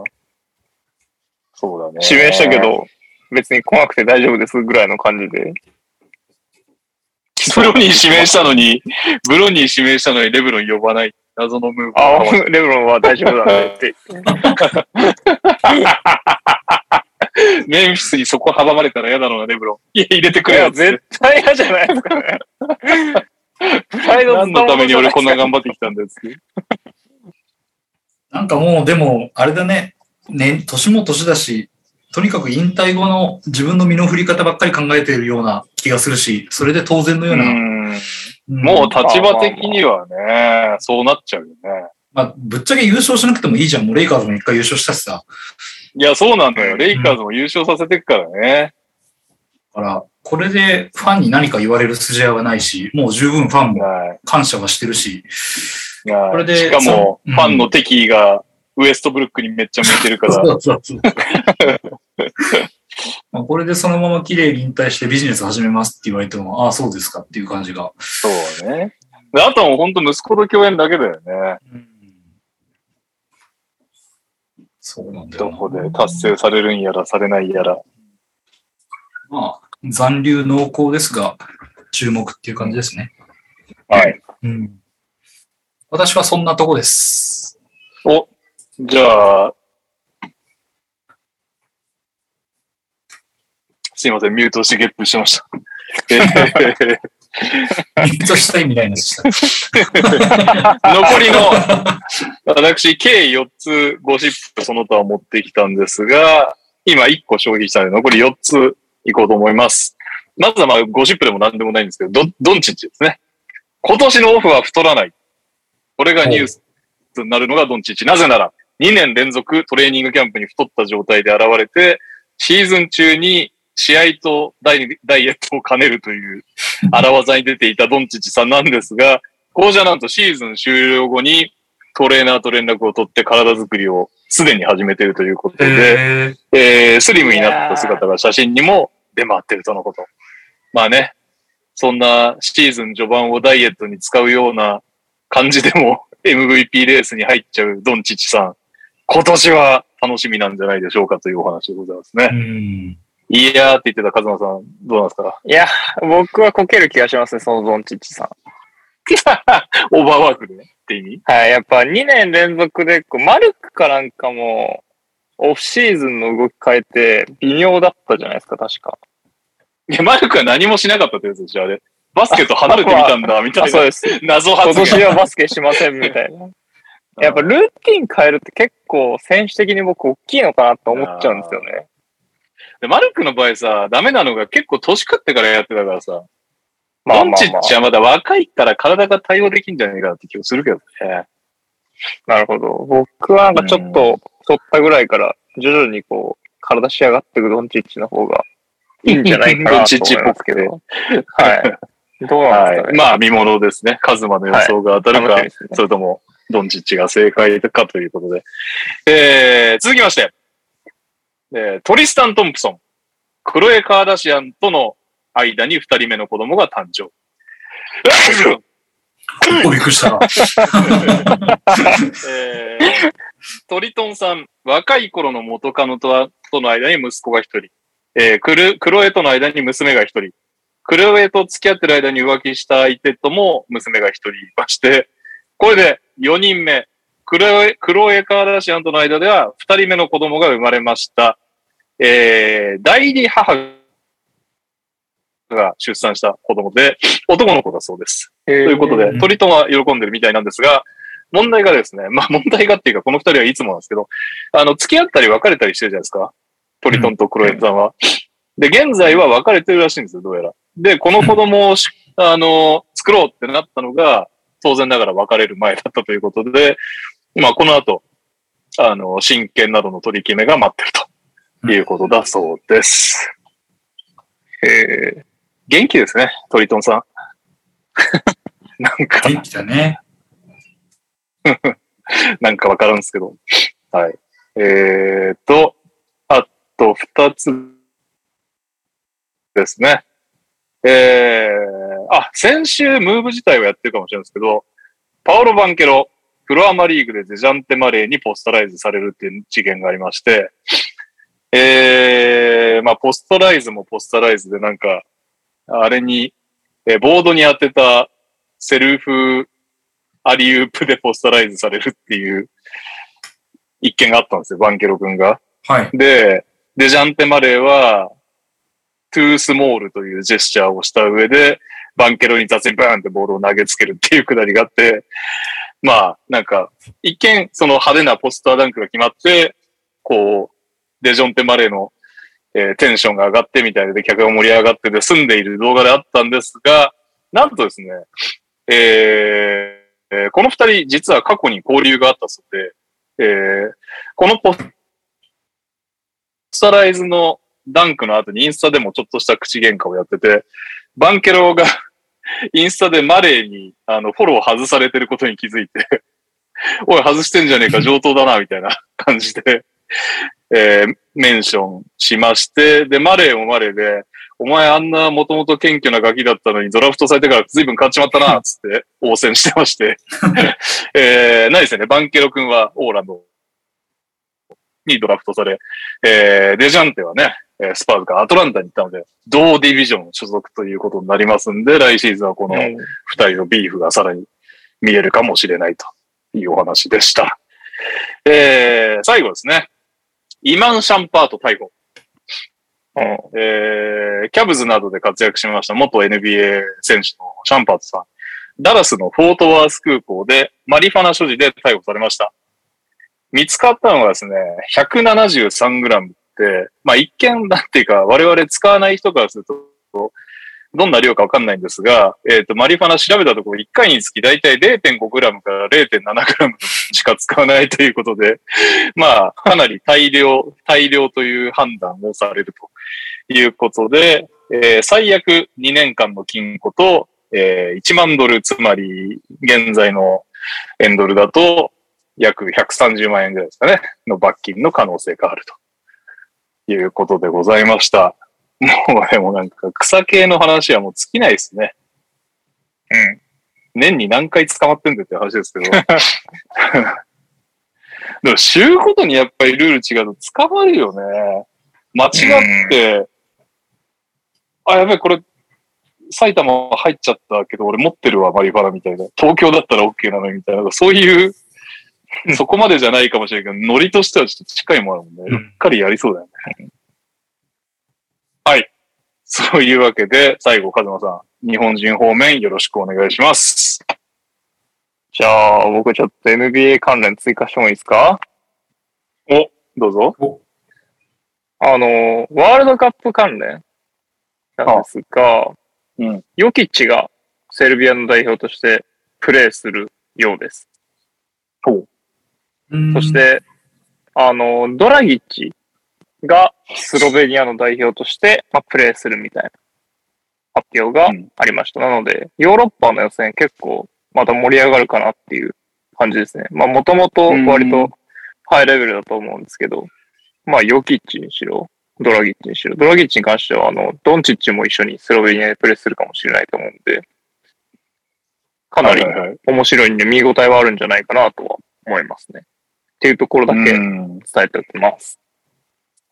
そうだね。指名したけ。ど、別に来なくて大丈夫ですぐらいの感じで。(laughs) ブロニー指名したのに、ブロニー指名したのにレブロン呼ばない。謎のムーブ。あ、レブロンは大丈夫だねって。メンフィスにそこ阻まれたら嫌だろうな、レブロン。いや、入れてくれよ。絶対嫌じゃないですかね。プライド何のために俺こんな頑張張ってきたんだよっつって。なんかもう、でも、あれだね。ね、年も年だし、とにかく引退後の自分の身の振り方ばっかり考えているような気がするし、それで当然のような。うんうんもう立場的にはね、そうなっちゃうよね。まあ、ぶっちゃけ優勝しなくてもいいじゃん。もうレイカーズも一回優勝したしさ。いや、そうなんだよ。レイカーズも優勝させてくからね。だから、これでファンに何か言われる筋合いはないし、もう十分ファンもは感謝はしてるし。い。はいこれでしかも、ファンの敵意がウエストブルックにめっちゃ向いてるから。(laughs) そうそうそう (laughs) まあこれでそのまま綺麗に引退してビジネス始めますって言われても、ああ、そうですかっていう感じが。そうね。であとはもう本当息子と共演だけだよね。そうなんだよな。どこで達成されるんやらされないやら。まあ、残留濃厚ですが、注目っていう感じですね。はい。うん。私はそんなとこです。お、じゃあ、すいません、ミュートしてゲップしてました。え (laughs) ーミュートしたいのでした。(laughs) 残りの、(laughs) 私、計4つゴシップその他を持ってきたんですが、今1個消費したので、残り4ついこうと思います。まずはまあ、ゴシップでも何でもないんですけど、ドドンチッチですね。今年のオフは太らない。これがニュースになるのがドンチッチ。なぜなら、2年連続トレーニングキャンプに太った状態で現れて、シーズン中に試合とダイダイエットを兼ねるという (laughs) 荒技に出ていたドンチッチさんなんですが、こうじゃなんとシーズン終了後にトレーナーと連絡を取って体作りをすでに始めているということで、ええースリムになった姿が写真にも出回っているとのこと。まあね、そんなシーズン序盤をダイエットに使うような感じでも (laughs) MVP レースに入っちゃうドンチッチさん。今年は楽しみなんじゃないでしょうかというお話でございますねー、。うん。いやーって言ってたカズマさん、どうなんですか？いや、僕はこける気がしますね、そのドンチッチさん。(laughs) オーバーワークでって意味？はい、やっぱ2年連続で、こうマルクかなんかも、オフシーズンの動き変えて、微妙だったじゃないですか、確か。いや、マルクは何もしなかったってやつでしょ、あれ。バスケット離れてみたんだ、み (laughs) たあ、いなそうです。謎今発言。年はバスケしません、みたいな。(laughs) やっぱルーティン変えるって結構選手的に僕大きいのかなと思っちゃうんですよね。でマルクの場合さ、ダメなのが結構年食ってからやってたからさ、まあまあまドンチッチはまだ若いから体が対応できんじゃないかなって気がするけどね。あ、なるほど。僕はなんかちょっと取ったぐらいから徐々にこう、体仕上がっていくドンチッチの方がいいんじゃないかなと思いますけど。はい。どうなんですかね。はい。まあ、見ものですね。カズマの予想が当たるか、楽しみですねそれとも、ドンチッチが正解かということで。えー、続きまして、えートリスタン・トンプソン、クロエ・カーダシアンとの間に二人目の子供が誕生。びっくりしたな。えートリトンさん、若い頃の元カノとはとの間に息子が一人、えークル、クロエとの間に娘が一人、クロエと付き合ってる間に浮気した相手とも娘が一人いまして、これで4人目、クロエ、クロエカーダシアンとの間では2人目の子供が生まれました。えー、代理母が出産した子供で、男の子だそうです。とということでう、んトリトンは喜んでるみたいなんですが、問題がですね、まあ問題がっていうか、この二人はいつもなんですけど、あの、付き合ったり別れたりしてるじゃないですか。トリトンとクロエさんは。で、現在は別れてるらしいんですよ、どうやら。で、この子供をし、あの、作ろうってなったのが、当然ながら別れる前だったということで、まあこの後、あの、親権などの取り決めが待ってるということだそうです。えー、元気ですね、トリトンさん。(laughs) なんか、元気だね。(laughs) なんかわからんですけど。はい。えーと、あと二つですね。えー、あ、先週ムーブ自体はやってるかもしれないですけど、パオロ・バンケロ、フロアマリーグでデジャンテ・マレーにポストライズされるっていう事件がありまして、えー、まあ、ポストライズもポストライズでなんか、あれに、えーボードに当てたセルフアリウープでポストライズされるっていう一件があったんですよ、バンケロ君が。はい。で、デジャンテ・マレーは、トゥースモールというジェスチャーをした上で、バンケロに雑にバーンってボールを投げつけるっていうくだりがあって、まあ、なんか、一見、その派手なポスターダンクが決まって、こう、デジョンテ・マレーの、えーテンションが上がってみたいで、客が盛り上がってで済んでいる動画であったんですが、なんとですね、えーえーこの二人、実は過去に交流があったそうで、えーこのポスタライズのダンクの後にインスタでもちょっとした口喧嘩をやってて、バンケロが (laughs) インスタでマレーにあのフォロー外されてることに気づいて、(laughs) おい、外してんじゃねえか、上等だな、みたいな感じで、えーメンションしまして、で、マレーもマレーで、お前あんなもともと謙虚なガキだったのにドラフトされてから随分変わっちまったな、つって応戦してまして。(laughs) えー、ないですよね。バンケロ君はオーランドにドラフトされ、えー、デジャンテはね、えースパーズがアトランタに行ったので、同ディビジョン所属ということになりますんで、来シーズンはこのうん二人のビーフがさらに見えるかもしれないというお話でした。えー、最後ですね。イマン・シャンパート逮捕。うんえー、キャブズなどで活躍しました元 NBA 選手のシャンパートさん。ダラスのフォートワース空港でマリファナ所持で逮捕されました。見つかったのがですね、173グラムって、まあ一見なんていうか我々使わない人からすると、どんな量かわかんないんですが、えっ、と、マリファナ調べたところ1回につきだいたい0.5グラムから0.7グラムしか使わないということで、まあ、かなり大量、大量という判断をされるということで、えー最悪2年間の禁錮と、えー1万ドル、つまり現在の円ドルだと約130万円ぐらいですかね、の罰金の可能性があるということでございました。もうでもなんか草系の話はもう尽きないですね。うん。年に何回捕まってんだって話ですけど。(laughs) でも週ごとにやっぱりルール違うと捕まるよね。間違って、あ、やべえ、これ、埼玉入っちゃったけど、俺持ってるわ、マリファナみたいな。東京だったら OK なのにみたいな。そういう、そこまでじゃないかもしれないけど、ノリとしてはちょっと近いものあるもんね。うんうっかりやりそうだよね。はい。そういうわけで、最後、カズマさん、日本人方面よろしくお願いします。じゃあ、僕ちょっと NBA 関連追加してもいいですか？お、どうぞ。あの、ワールドカップ関連なんですが、うん。ヨキッチがセルビアの代表としてプレーするようです。そし、て、あの、ドラギッチがスロベニアの代表として、まあ、プレーするみたいな発表がうんありました。なので、ヨーロッパの予選結構また盛り上がるかなっていう感じですね。まあ、もともと割うんとハイレベルだと思うんですけど、まあ、ヨキッチにしろ、ドラギッチにしろ、ドラギッチに関しては、あの、ドンチッチも一緒にスロベニアでプレーするかもしれないと思うんで、かなり面白いんで見応えはあるんじゃないかなとは思いますね。っていうところだけ伝うんえておきます。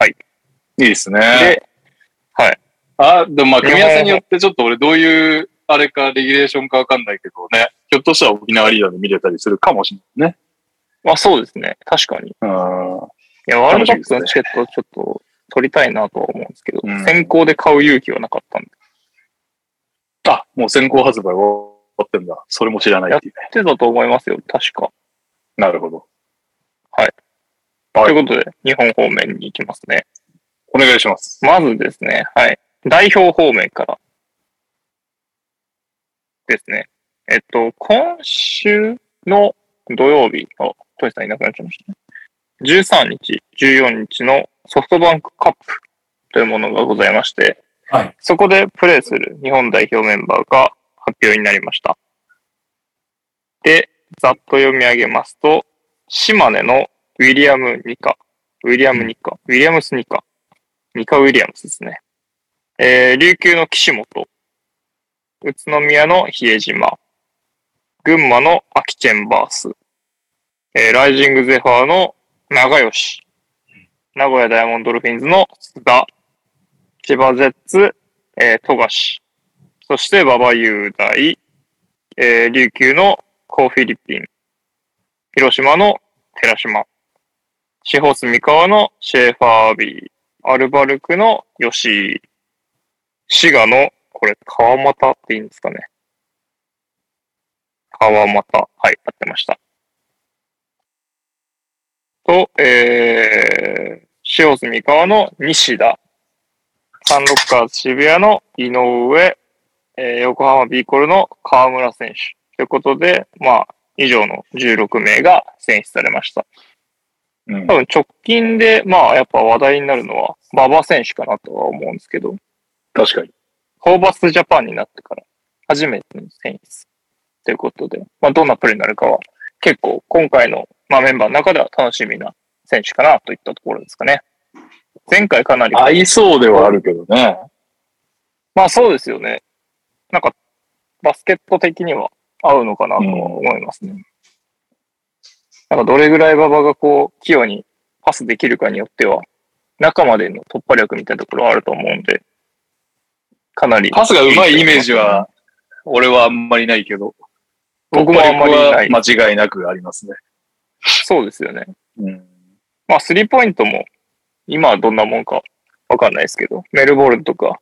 いいですね。で、はい。あ、でもまあ、組み合わせによってちょっと俺どういう、あれか、レギュレーションかわかんないけどね。ひょっとしたら沖縄リーダーで見れたりするかもしれないね。まあそうですね。確かに。いうん。や、ワールドカップのチケットをちょっと取りたいなとは思うんですけど、うん先行で買う勇気はなかったんで。あ、もう先行発売終わってんだ。それも知らないっていうね。やってたと思いますよ。確か。なるほど。はい。ということで、日本方面に行きますね。お願いします。まずですね、はい。代表方面から。ですね。えっと、今週の土曜日、あ、トイさんいなくなっちゃいましたね。13日、14日のソフトバンクカップというものがございまして、はい。そこでプレーする日本代表メンバーが発表になりました。で、ざっと読み上げますと、島根のウィリアム・ニカ、ウィリアム・ニカ、ウィリアムス・ニカ、ニカ・ウィリアムスですね。えー、琉球の岸本、宇都宮の比江島、群馬の秋チェンバース、えーライジングゼファーの長吉、名古屋ダイヤモンドドルフィンズの須田、千葉ジェッツ、えー、富樫、そして馬場雄大、えー琉球のコーフィリピン、広島の寺島、シホス三河のシェーファービー、アルバルクの吉井、滋賀の、これ、川又っていいんですかね。川又。はい、合ってました。と、えー、塩津三河の西田、サンロッカーズ渋谷の井上、えー横浜ビーコルの河村選手。ということで、まあ、以上の16名が選出されました。うん多分直近で、まあ、やっぱ話題になるのは、馬場選手かなとは思うんですけど、確かに。ホーバスジャパンになってから初めての選出ということで、まあ、どんなプレーになるかは結構今回の、まあ、メンバーの中では楽しみな選手かなといったところですかね。前回かなり、合いそうではあるけどね。まあそうですよね。なんかバスケット的には合うのかなとは思いますね。なんかどれぐらい馬場がこう器用にパスできるかによっては中までの突破力みたいなところはあると思うんで、かなり。パスが上手いイメージは、俺はあんまりないけど、僕もあんまりない。間違いなくありますね。そうですよね。うん。まあ、スリーポイントも、今はどんなもんかわかんないですけど、メルボルンとか、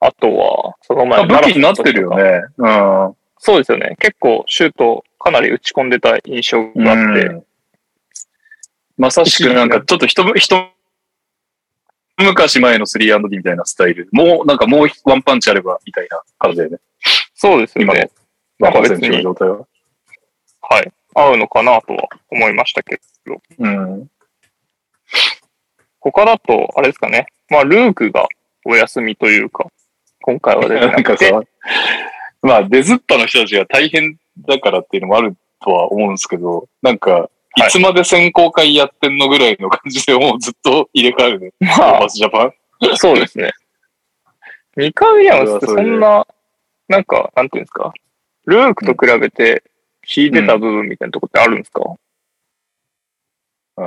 あとは、その前まあ武器になってるよね。ね。うん。そうですよね。結構、シュート、かなり打ち込んでた印象があって、うんまさしくなんかちょっと一む、一昔前の 3&D みたいなスタイル。もう、なんかもうワンパンチあれば、みたいな感じだよね。そうですよ今のね。馬場選手の状態は。はい。合うのかなとは思いましたけど。うん。他だと、あれですかね。まあ、ルークがお休みというか、今回は出てな (laughs) なんかさ、まあ、出ずっぱの人たちが大変だからっていうのもあるとは思うんですけど、なんか、いつまで選考会やってんのぐらいの感じでもうずっと入れ替えるね。まバあ、スジャパン。そうですね。ミカ・ウィリアムスってそんな、なんか、なんていうんですか、ルークと比べて引いてた部分みたいなとこってあるんですか、あ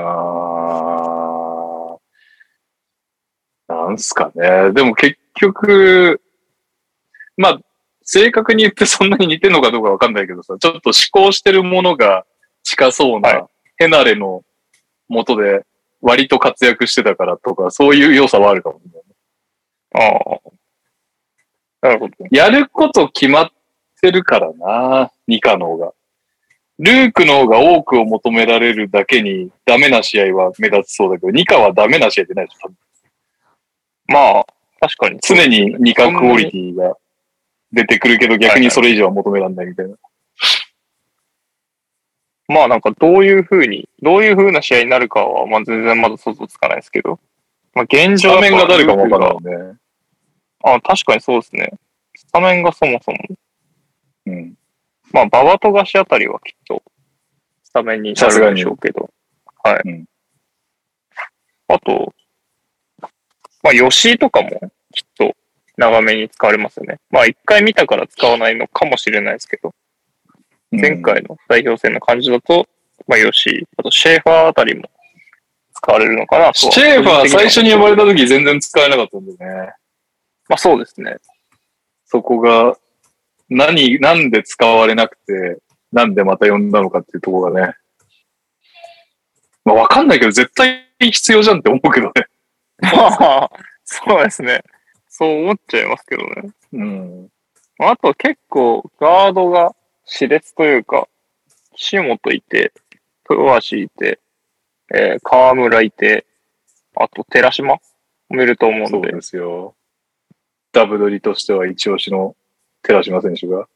ーなんすかね。でも結局、まあ、正確に言ってそんなに似てるのかどうかわかんないけどさ、ちょっと思考してるものが近そうはいな、ヘナレの元で割と活躍してたからとか、そういう良さはあるかもね。ああ。なるほど。やること決まってるからな、ニカの方が。ルークの方が多くを求められるだけにダメな試合は目立つそうだけど、ニカはダメな試合ってないでしょ。まあ、確かに。常にニカクオリティが出てくるけど、逆にそれ以上は求められないみたいな。まあなんかどういう風に、どういう風な試合になるかは、まあ全然まだ想像つかないですけど。まあ現状画面が誰かもわからルークんね。があ確かにそうですね。スタメンがそもそも。うん。まあ、ババとガシあたりはきっと、スタメンになるんでしょうけど。はい。うんあと、まあ、吉井とかも長めに使われますよね。まあ、一回見たから使わないのかもしれないですけど、前回の代表戦の感じだと、まあ、吉井、あとシェーファーあたりも使われるのかな。シェーファー最初に呼ばれた。た時全然使えなかったんだよね。まあ、そうですね。そこが、何、なんで使われなくて、なんでまた呼んだのかっていうところがね。まあわかんないけど、絶対必要じゃんって思うけどね。(laughs) まあ、そうですね。そう思っちゃいますけどね。うん。あと結構ガードが熾烈というか、岸本いて、豊橋いて、えー、河村いて、あと寺島もいると思うので、そうですよ。ダブドリとしては一押しの寺島選手が。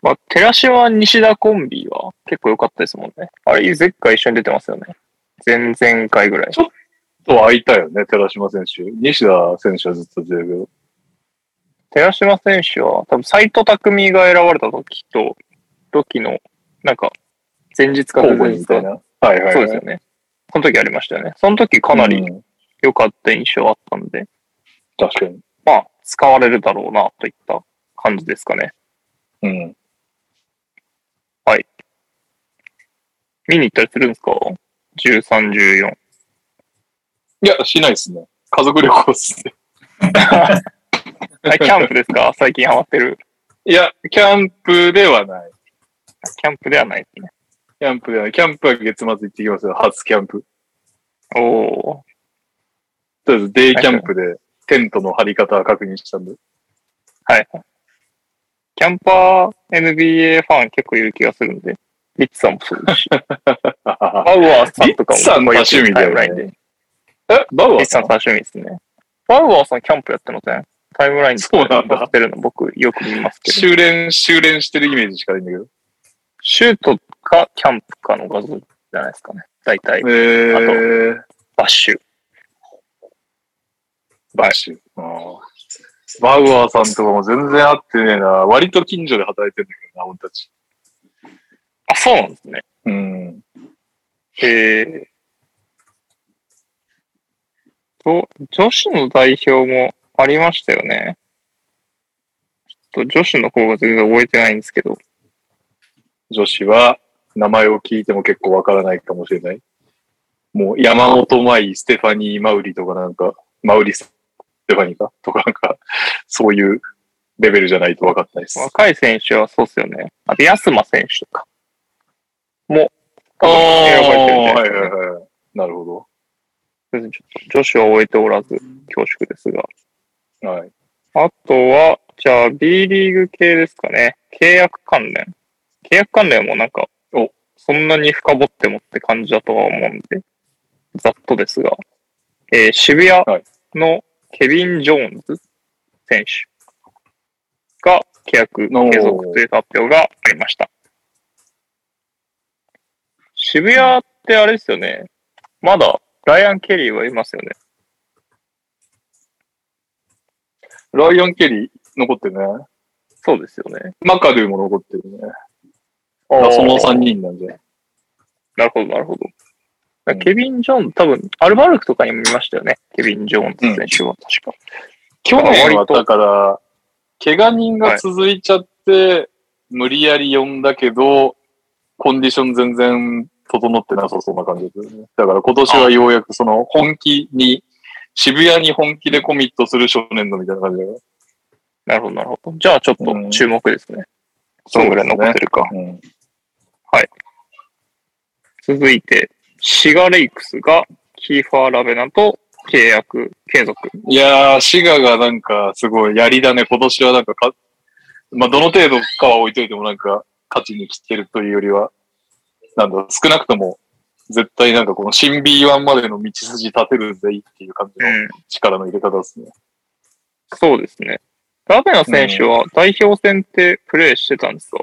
まあ、寺島西田コンビは結構良かったですもんね。あれ、前回一緒に出てますよね。前々回ぐらい。と会いたいよね、寺島選手。西田選手はずっと出るけど。寺島選手は多分斎藤匠が選ばれた時と、時の、なんか、前日か交前日か。はいはい、はい。そうですよね。その時ありましたよね。その時かなりうん良かった印象あったんで、確かに。まあ、使われるだろうな、といった感じですかね。うん。見に行ったりするんですか ?13、14。いや、しないですね。家族旅行っすね。(laughs) あキャンプですか？最近ハマってる？いや、キャンプではない。キャンプではないですね。キャンプではない。キャンプは月末行ってきますよ。初キャンプ。おおとりあえずデイキャンプでテントの張り方確認したんで。ーはい。キャンパー NBA ファン結構いる気がするんで、リッツさんもそうですし、バウアーさんとかもリッツさん多趣味だよね。え、バウアーさん？リッツさん多趣味ですね。バウアーさんキャンプやってません？タイムラインでそうなんだやってるの僕よく見ますけど。シュー練、シュー練してるイメージしかないんだけど。シュートかキャンプかの画像じゃないですかね。大体え、ー、バッシュ。バッシュ。バウアーさんとかも全然会ってねえな。割と近所で働いてんだけどな、俺たち。あ、そうなんですね。うん。えーと、女子の代表もありましたよね。ちょっと女子の方が全然覚えてないんですけど。女子は名前を聞いても結構わからないかもしれない。もう山本舞、ステファニー・マウリとかなんか、マウリステファニーか？とかなんか、そういうレベルじゃないとわかんないです。若い選手はそうっすよね。あと、安間選手とか。も、ああ、選ばれてるんじゃなはいはいはい。なるほちょっと女子は終えておらず恐縮ですが。ど。はい。あとは、じゃあ B リーグ系ですかね。契約関連。契約関連もなんか、おそんなに深掘ってもって感じだとは思うんで、ざっとですが、えー渋谷のケビン・ジョーンズ選手が契約継続という発表がありました。渋谷ってあれですよね。まだライアン・ケリーはいますよね。ライアン・ケリー残ってるね。そうですよね。マカドゥも残ってるね。あその3人なんじゃなるほど、なるほど。うんケビン・ジョーンズ、多分、アルバルクとかにも見ましたよね。ケビン・ジョーンズ選手は、確か。去年はだから、怪我人が続いちゃって、無理やり呼んだけど、コンディション全然整ってなさそうな感じですよね。だから今年はようやくその本気に、渋谷に本気でコミットする初年度みたいな感じだよ。なるほど、なるほど。じゃあ、ちょっと注目ですね。そのぐらい残ってるか。うん。続いて、シガレイクスがキーファー・ラベナと契約継続。いやー、シガがなんかすごいやりだね。今年はなんかか、まあ、どの程度かは置いといてもなんか、勝ちに来てるというよりは、なんだ、少なくとも、絶対なんかこの新 B1 までの道筋立てるぜいっていう感じのうん。力の入れ方ですね。そうですね。ラベナ選手は代表戦ってプレーしてたんですか？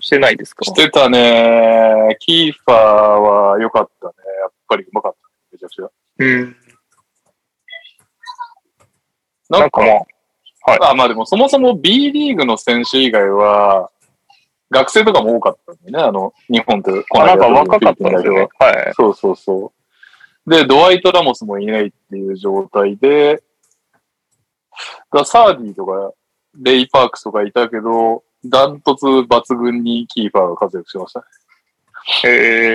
してないですか？してたね。キーファーは良かったね。やっぱりうまかった。めちゃくちゃ。うん。なんんかまあ、あ、まあでもそもそも B リーグの選手以外は、学生とかも多かったんだよね。あの、日本とこあなんかや若かったんですよね。はい。そうそうそう。で、ドワイト・ラモスもいないっていう状態で、だサーディとか、レイ・パークスとかいたけど、ダントツ抜群にキーパーが活躍しましたね。え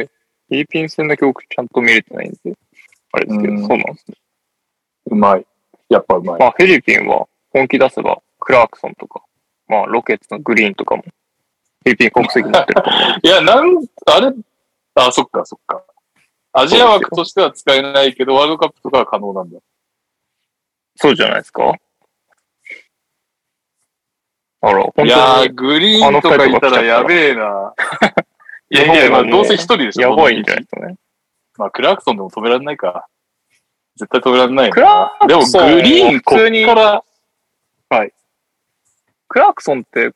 ー、フィリピン戦だけ僕ちゃんと見れてないんで、あれですけど、うんそうなんですね。うまい。やっぱうまい。まあ、フィリピンは本気出せば、クラークソンとか、まあ、ロケッツのグリーンとかも、国籍持ってると思う。(laughs) いや、なん、あれ、あ、そっか、そっか。アジア枠としては使えないけど、ワールドカップとかは可能なんだ。そうじゃないですか？あら、本当にいやー、グリーンとかいたらやべえな。いやいや、まあ、どうせ一人でしょ。やばいんじゃないですかね。まあ、クラークソンでも止められないか。絶対止められないクな。ラでも、ークソングリーン、こ普通にっから、クラークソンって、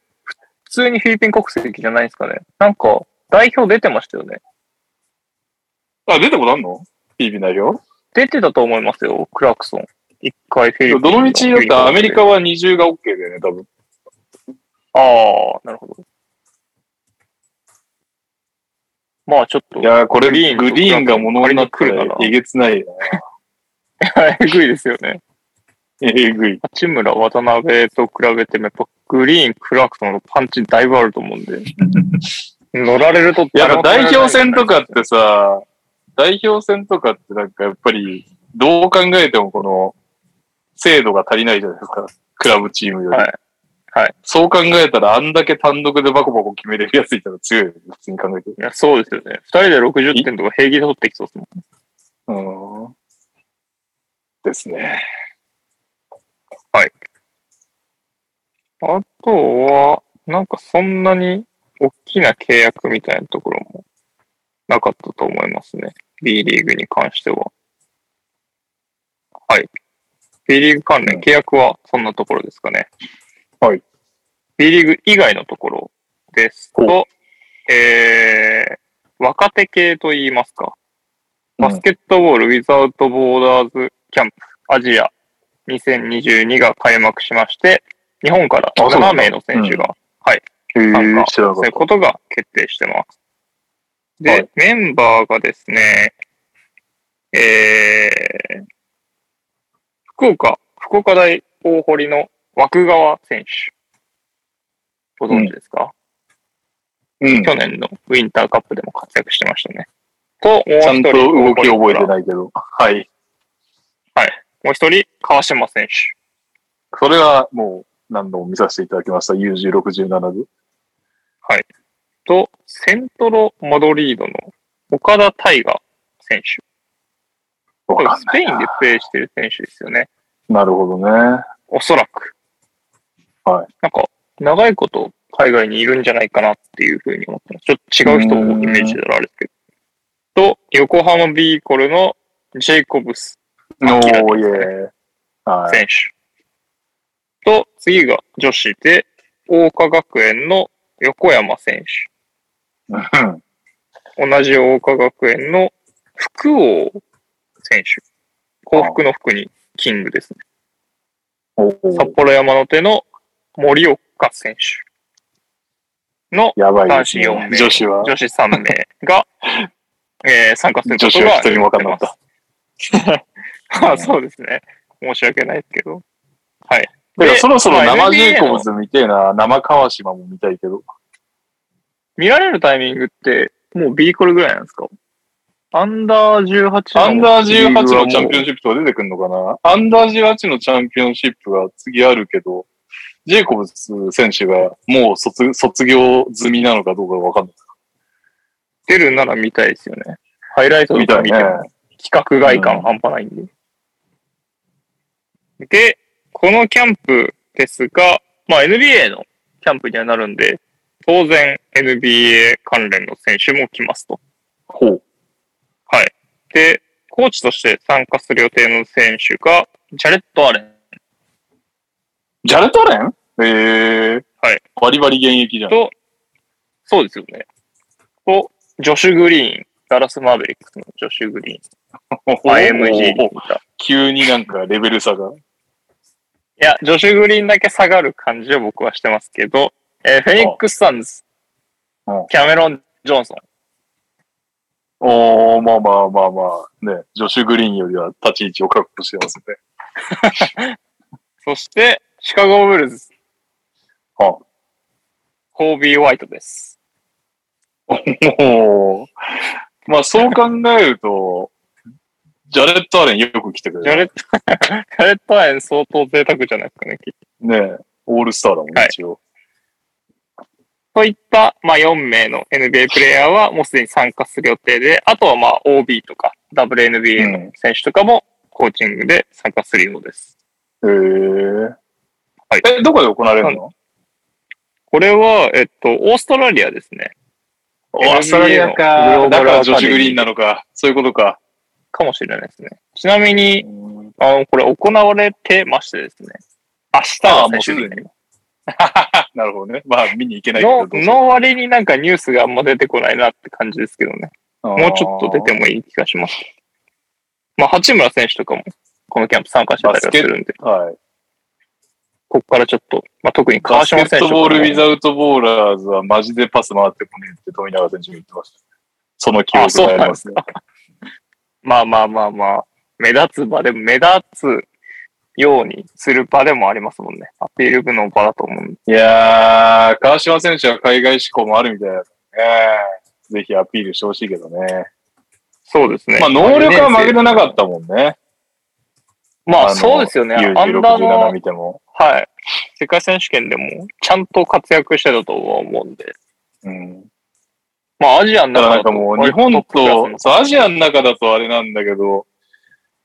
普通にフィリピン国籍じゃないですかね。なんか、代表出てましたよね。あ、出てもなんの？フィリピン代表？出てたと思いますよ、クラークソン。一回フィリピンどの道だってアメリカは二重が OK だよね、多分。ああ、なるほど。まあちょっと、いやー、これ、グリーンとグリーンがものになったら仮に来るえげつないな。(laughs) えぐいですよね。えぐい。八村、渡辺と比べても、やっぱグリーン、クラークソンのパンチだいぶあると思うんで、(laughs) 乗られるとやっぱ代表戦とかってさ、代表戦とかってなんかやっぱり、どう考えてもこの、精度が足りないじゃないですか。クラブチームより。はいはいそう考えたら、あんだけ単独でバコバコ決めれるやついたら強いよね。普通に考えて。いや、そうですよね。二人で60点とか平気で取ってきそうですもん。うん。ですね。あとは、なんかそんなに大きな契約みたいなところもなかったと思いますね。B リーグに関しては。はい。B リーグ関連、契約はそんなところですかね。はい。B リーグ以外のところですと、えー、若手系と言いますか。バスケットボールウィザウトボーダーズキャンプアジア2022が開幕しまして、日本から7あそうなんだ名の選手がへ参加することが決定してます。で、はいメンバーがですね、えー、福岡、福岡大大堀の枠川選手。ご存知ですか、た。うん。去年のウィンターカップでも活躍してましたね。と、もうちゃんと動き覚えてい。ないけど。はい。もう一人、川島選手。それはもう何度も見させていただきました。UG67 で。と、セントロマドリードの岡田大河選手。スペインでプレーしてる選手ですよね。なるほどね。おそらく。はい。なんか、長いこと海外にいるんじゃないかなっていうふうに思ってます。ちょっと違う人をイメージしたらあれですけど。と、横浜ビーコルのジェイコブスおー、イ明らかェですねー。選手。と、次が女子で、桜花学園の横山選うん手。同じ桜花学園の福王選手。幸福の福にキングですね。札幌山手の森岡選手の男子すね4名、女子は。女子3名が、えー参加するこ女子とがは一人もわかんなかった。まあ (laughs) そうですね。申し訳ないですけど。はい。だからそろそろまあ生ジェイコブズ見てえな。生川島も見たいけど。見られるタイミングって、もう B コルぐらいなんですか？アンダー18のアンダー18のチャンピオンンシップとか出てくるのかな？アンダー18のチャンピオンシップが次あるけど、ジェイコブズ選手がもう卒卒業済みなのかどうかわかんない。出るなら見たいですよね。ハイライトと見たい見ても、規格外感半端ないんで。で、このキャンプですが、まあ NBA のキャンプにはなるんで、当然 NBA 関連の選手も来ますと。ほう。はい。で、コーチとして参加する予定の選手が、ジャレット・アレンジャレット・アレン？えー。はい。バリバリ現役じゃん。と、そうですよね。と、ジョシュ・グリーン、ダラス・マーベリックスのジョシュ・グリーン、IMG。急になんかレベル差が。いや、ジョシュ・グリーンだけ下がる感じを僕はしてますけど、えーフェニックス・サンズうん、キャメロン・ジョンソン、おー、まあまあまあまあ、ね、ジョシュ・グリーンよりは立ち位置を確保してますね。(laughs) そして、シカゴ・ブルズ、あ。コービー・ホワイトです。おーまあそう考えると、ジャレット・アレンよく来てくれる。ジャレット、ジャレット・アレン相当贅沢じゃないですかね。ねオールスターだもんね、はい一応。といった、まあ、4名の NBA プレイヤーはもうすでに参加する予定で、あとはまあ OB とか WNBA の選手とかもコーチングで参加するようです。へー。はいえ、どこで行われるの？これは、えっと、オーストラリアですね。オーストラリア NBA のグか。だからジョシュ・グリーンなのか。そういうことか。かもしれないですね。ちなみに、あの、これ行われてましてですね。明日ああが最終日もうすでに (laughs) なるほどね。まあ見に行けないけどの、の割になんかニュースがあんま出てこないなって感じですけどね。もうちょっと出てもいい気がします。まあ、八村選手とかも、このキャンプ参加してたりはするんで、はい。ここからちょっと、まあ、特にバスケ川島選手ットボールウィウザウトボーラーズはマジでパス回ってこねえって富永選手が言ってました。その記憶がありますね。まあまあまあまあ、目立つ場でも目立つようにする場でもありますもんね。アピール部の場だと思う。いやー、川島選手は海外志向もあるみたいだね。ぜひアピールしてほしいけどね。そうですね。まあ、能力は負けてなかったもんね。まあ、のそうですよね。アンダー U16、17の、見ても。はい。世界選手権でも、ちゃんと活躍してたとは思うんで。うん。まあ、アジアの中だとなんかもう、日本と、のそう、アジアの中だとあれなんだけど、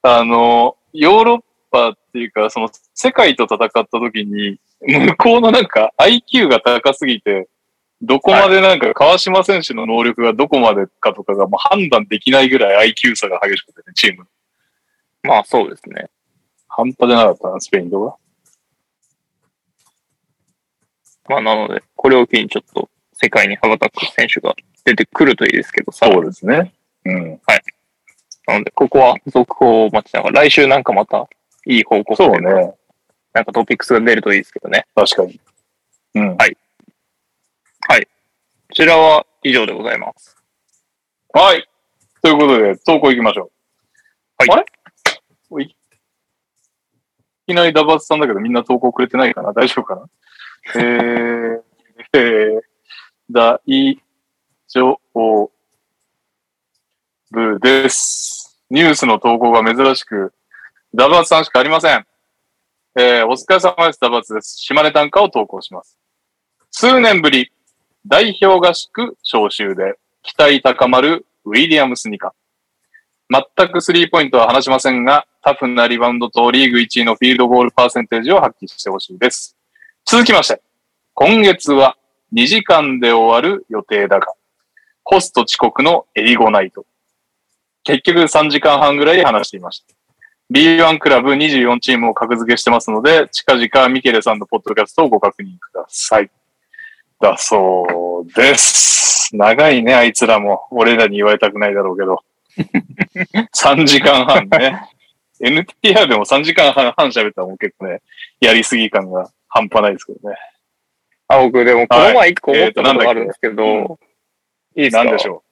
あの、ヨーロッパっていうか、その、世界と戦った時に、向こうのなんか IQ が高すぎて、どこまでなんか川島選手の能力がどこまでかとかがもう判断できないぐらい IQ 差が激しくてね、チーム。まあ、そうですね。半端じゃなかったな、スペインとか。まあ、なので、これを機にちょっと世界に羽ばたく選手が出てくるといいですけど、さそうですね。うん。なので、ここは続報を待ちながら、来週なんかまたいい報告そうね。なんかトピックスが出るといいですけどね。確かに。うん。はいこちらは以上でございます。はい。ということで、投稿行きましょう。はいあれ？おいいきなりダバスさんだけどみんな投稿くれてないかな？大丈夫かな？えー、えー、大丈夫です。ニュースの投稿が珍しく、ダバスさんしかありません。えー、お疲れ様です、ダバスです。島根短歌を投稿します。数年ぶり、代表合宿招集で、期待高まるウィリアムス・ニカ。全くスリーポイントは話しませんが、タフなリバウンドとリーグ1位のフィールドゴールパーセンテージを発揮してほしいです。続きまして、今月は2時間で終わる予定だが、ホスト遅刻のエリゴナイト。結局3時間半ぐらい話していました。B1 クラブ24チームを格付けしてますので、近々ミケレさんのポッドキャストをご確認ください。だそうです。長いね、あいつらも。俺らに言われたくないだろうけど。(laughs) 3時間半ね。NTR でも3時間半半喋ったらもう結構ね、やりすぎ感が半端ないですけどね。あ、僕でもこの前一個思ったことがあるんですけど、えーといいですか？なんでしょ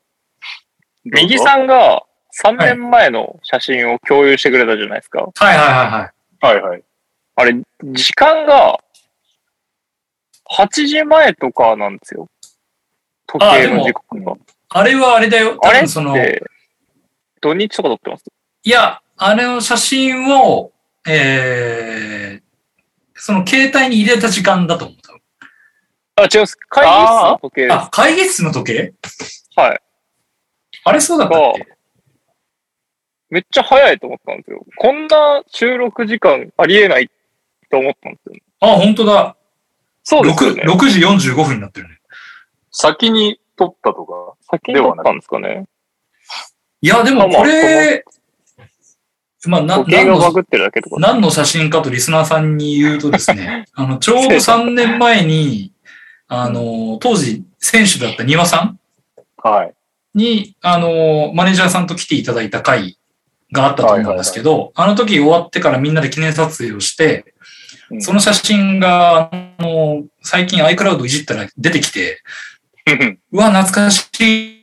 う？右さんが3年前の写真を共有してくれたじゃないですか。はいはいはいはい。はいはい。あれ、時間が8時前とかなんですよ。時計の時刻が。あれはあれだよ。多あれその、て、土日とか撮ってます？いや、あれの写真を、えー、その携帯に入れた時間だと思う。あ、違います。会議室の時計。あ、会議室の時計？はい。あれそうだったっけ？めっちゃ早いと思ったんですよ。こんな収録時間ありえないと思ったんですよ、ね。あ、本当だ。そうですよね 6, 6時45分になってるね。先に撮ったとか。先に撮ったんですかね。いや、でもこれ、まあ、な、何の。何の写真かとリスナーさんに言うとですね、(laughs) あの、ちょうど3年前に、あの、当時選手だった庭さんはい。に、あの、マネージャーさんと来ていただいた回があったと思うんですけど、あの時終わってからみんなで記念撮影をして、うんその写真が、あの、最近 iCloud いじったら出てきて、(laughs) うわ、懐かしい。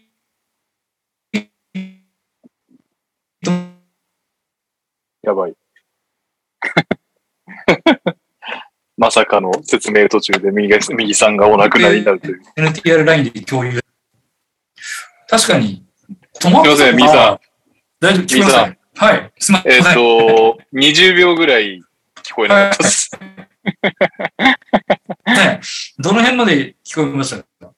やばい。(laughs) まさかの説明途中で右が右さんがお亡くなりになるという。NTR ラインで共有。確かに、止まったすいませんミーさん。大丈夫、聞こえますか？はい、すみません。えっ、と、20秒ぐらい聞こえなかったです。はい。どの辺まで聞こえましたか？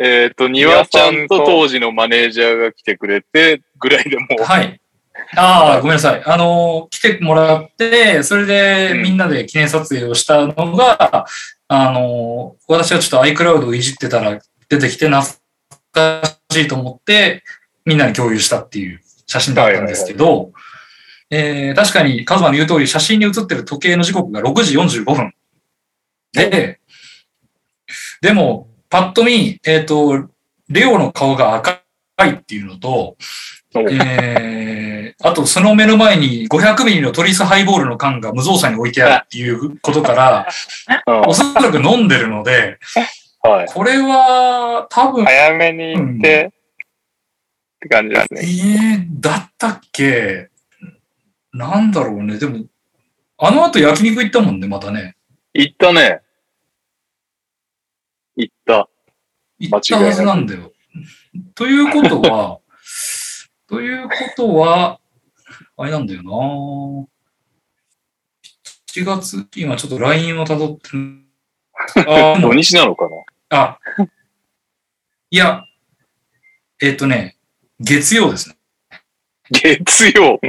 えっと、庭ちゃんと当時のマネージャーが来てくれて、ぐらいでもう、はい。ああ、ごめんなさい。あの、来てもらって、それでうんみんなで記念撮影をしたのが、あの、私はちょっと iCloud をいじってたら出てきて懐かしいと思って、みんなに共有したっていう写真だったんですけど、えー確かにカズマの言う通り、写真に写ってる時計の時刻が6時45分。で、でも、パッと見、えっ、と、レオの顔が赤いっていうのと、おえー、あとその目の前に500ミリのトリスハイボールの缶が無造作に置いてあるっていうことから、うんおそらく飲んでるので、はい。これは多分、早めに行って、って感じなんですね。えー、だったっけ？なんだろうね。でも、あの後焼肉行ったもんね、またね。行ったね。行った。行ったはずなんだよ。ということは、(laughs) ということは、あれなんだよな7月、今ちょっと LINE を辿ってる。あ土日 (laughs) なのかな？あ、いや、えっ、とね、月曜ですね。月曜？(laughs)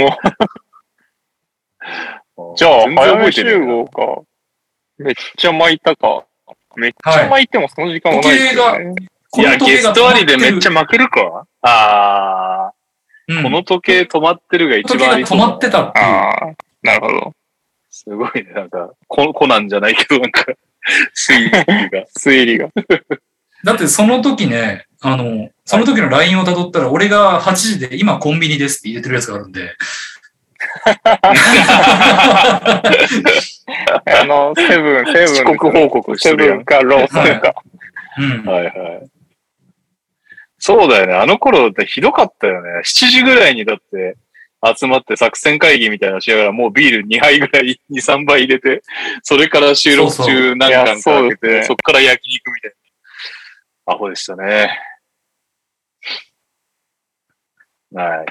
じゃあ、全然早め集覚えてね合か。めっちゃ巻いたか。めっちゃ巻いてもその時間はないですよね。いや、ゲストありでめっちゃゃ、負けるかああ、うんこの時計止まってるが一時計が止番ありそうだまってたって。ああ、なるほど。すごいね。なんか、ココナンじゃないけど、なんか、推理が。(laughs) 推理が。だってその時ね、あの、その時の LINE を辿ったら、俺が8時で今コンビニですって入れてるやつがあるんで、(laughs) あの、セブン、セブン。遅刻報告してるやんセブン。かローソンか。うん。はいはい。そうだよね。あの頃ってひどかったよね。7時ぐらいにだって集まって作戦会議みたいなのしながらもうビール2杯ぐらい、2、3杯入れて、それから収録そうそ中何巻か開けいやそうですて、ねそっから焼肉みたいな。アホでしたね。はい。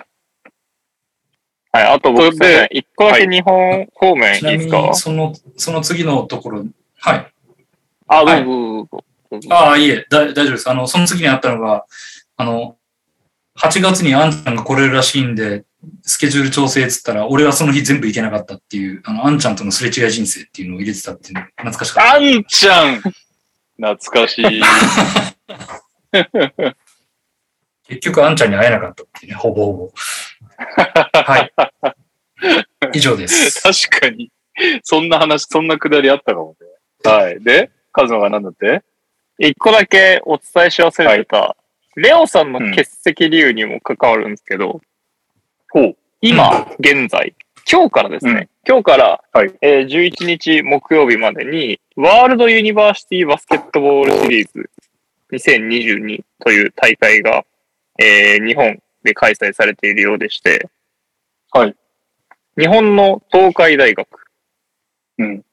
はい、あと僕それでね、一個だけ日本方面いちないみですか？に、その、その次のところ、はい。あ、はいどうぞどうぞどうぞ。ああ、いえ、だ大丈夫です。あの、その次にあったのが、あの、8月にあんちゃんが来れるらしいんで、スケジュール調整っつったら、俺はその日全部行けなかったっていう、あの、あんちゃんとのすれ違い人生っていうのを入れてたっていうの、懐かしかった。あんちゃん懐かしい。(laughs) 結局あんちゃんに会えなかったっていうね、ほぼほぼ。はい。以上です。(laughs) 確かに。そんな話、そんなくだりあったかもね。はい。で、カズマが何だって？一個だけお伝えし忘れてた、レオさんの欠席理由にも関わるんですけど、ほう。今、現在、今日からですね、今日から、はいえー11日木曜日までに、ワールドユニバーシティバスケットボールシリーズ2022という大会が、えー日本で開催されているようでして、はい。日本の東海大学うん。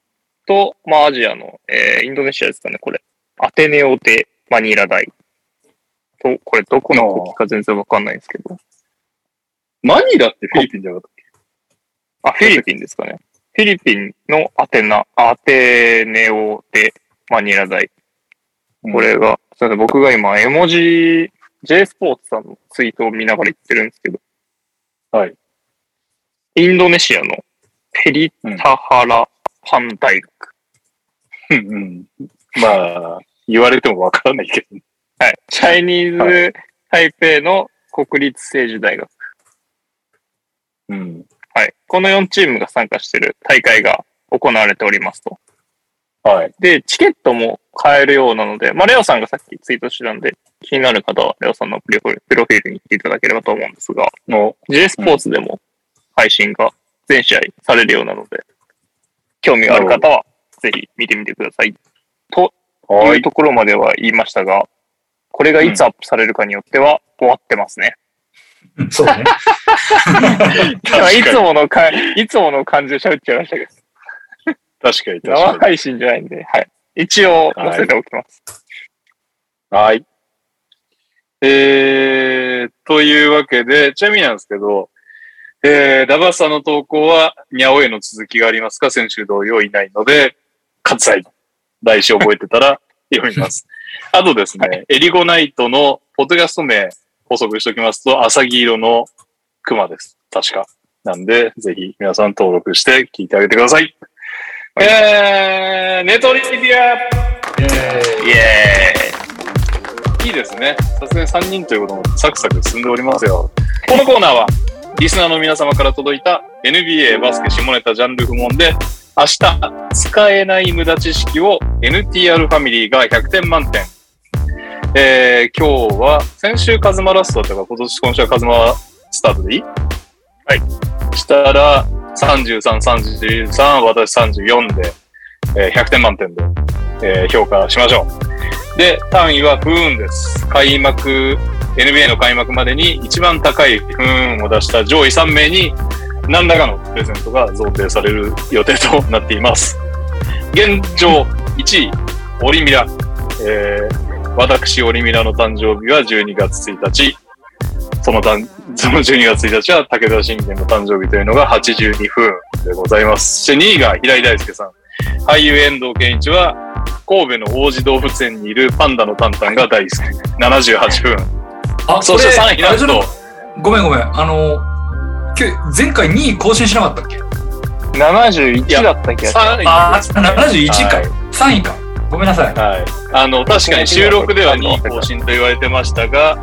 と、まあ、アジアの、えーインドネシアですかね、これ。アテネオテマニラ大。と、これどこの国か全然わかんないんですけど。マニラってフィリピンじゃなかったっあ、フィリピンですかね。フィリピンのアテナ、アテネオテマニラ大。けこ、れが、すみません、僕が今、絵文字、J スポーツさんのツイートを見ながら言ってるんですけど。はい。インドネシアのペリタハラパン大学。うんうん。まあ、言われてもわからないけど。はい。チャイニーズ・台北の国立政治大学。うん。はい。この4チームが参加している大会が行われておりますと。はい。で、チケットも買えるようなので、まあ、レオさんがさっきツイートしてたんで、気になる方はレオさんのプロフィールプロフィールに行っていただければと思うんですが、の、J スポーツでも配信が全試合されるようなので、興味がある方はぜひ見てみてください。というところまでは言いましたが、これがいつアップされるかによっては終わってますね。うんそうね。(laughs) 今いつものか、いつもの感じで喋っちゃいましたけど、確かに確生かに。配信じゃないんで、はい。一応載せておきます。はい。えー、というわけで、ちなみになんですけど、えー、ダバサの投稿は、にゃおへの続きがありますか？先週同様いないので、割愛。来週覚えてたら読みます。あとですね、エリゴナイトのポッドキャスト名補足しておきますと、アサギ色のクマです。確か。なんで、ぜひ皆さん登録して聞いてあげてください。えー、ネトリビアえーイエーイいいですね。さすがに3人ということもサクサク進んでおりますよ。このコーナーは、リスナーの皆様から届いた NBA バスケ下ネタジャンル不問で、明日使えない無駄知識を NTR ファミリーが100点満点。えー、今日は先週カズマラストだったから今年今週はカズマスタートでいい？はい。したら33、33、私34で、えー100点満点で、えー評価しましょう。で、単位は不運です。開幕、NBA の開幕までに一番高い不運を出した上位3名に、何らかのプレゼントが贈呈される予定となっています。現状1位、オリミラ。えー、私、オリミラの誕生日は12月1日。そのたん (laughs) その12月1日は武田信玄の誕生日というのが82分でございます。そして2位が平井大輔さん。俳優遠藤健一は神戸の王子動物園にいるパンダのタンタンが大好き。78分。あ、そしてこれ3位なんと、ごめんごめん。あの、前回2位更新しなかったっけ？71だった気がする。3位あですね71かはい3位か。ごめんなさい。はい。あの、確かに収録では2位更新と言われてましたが、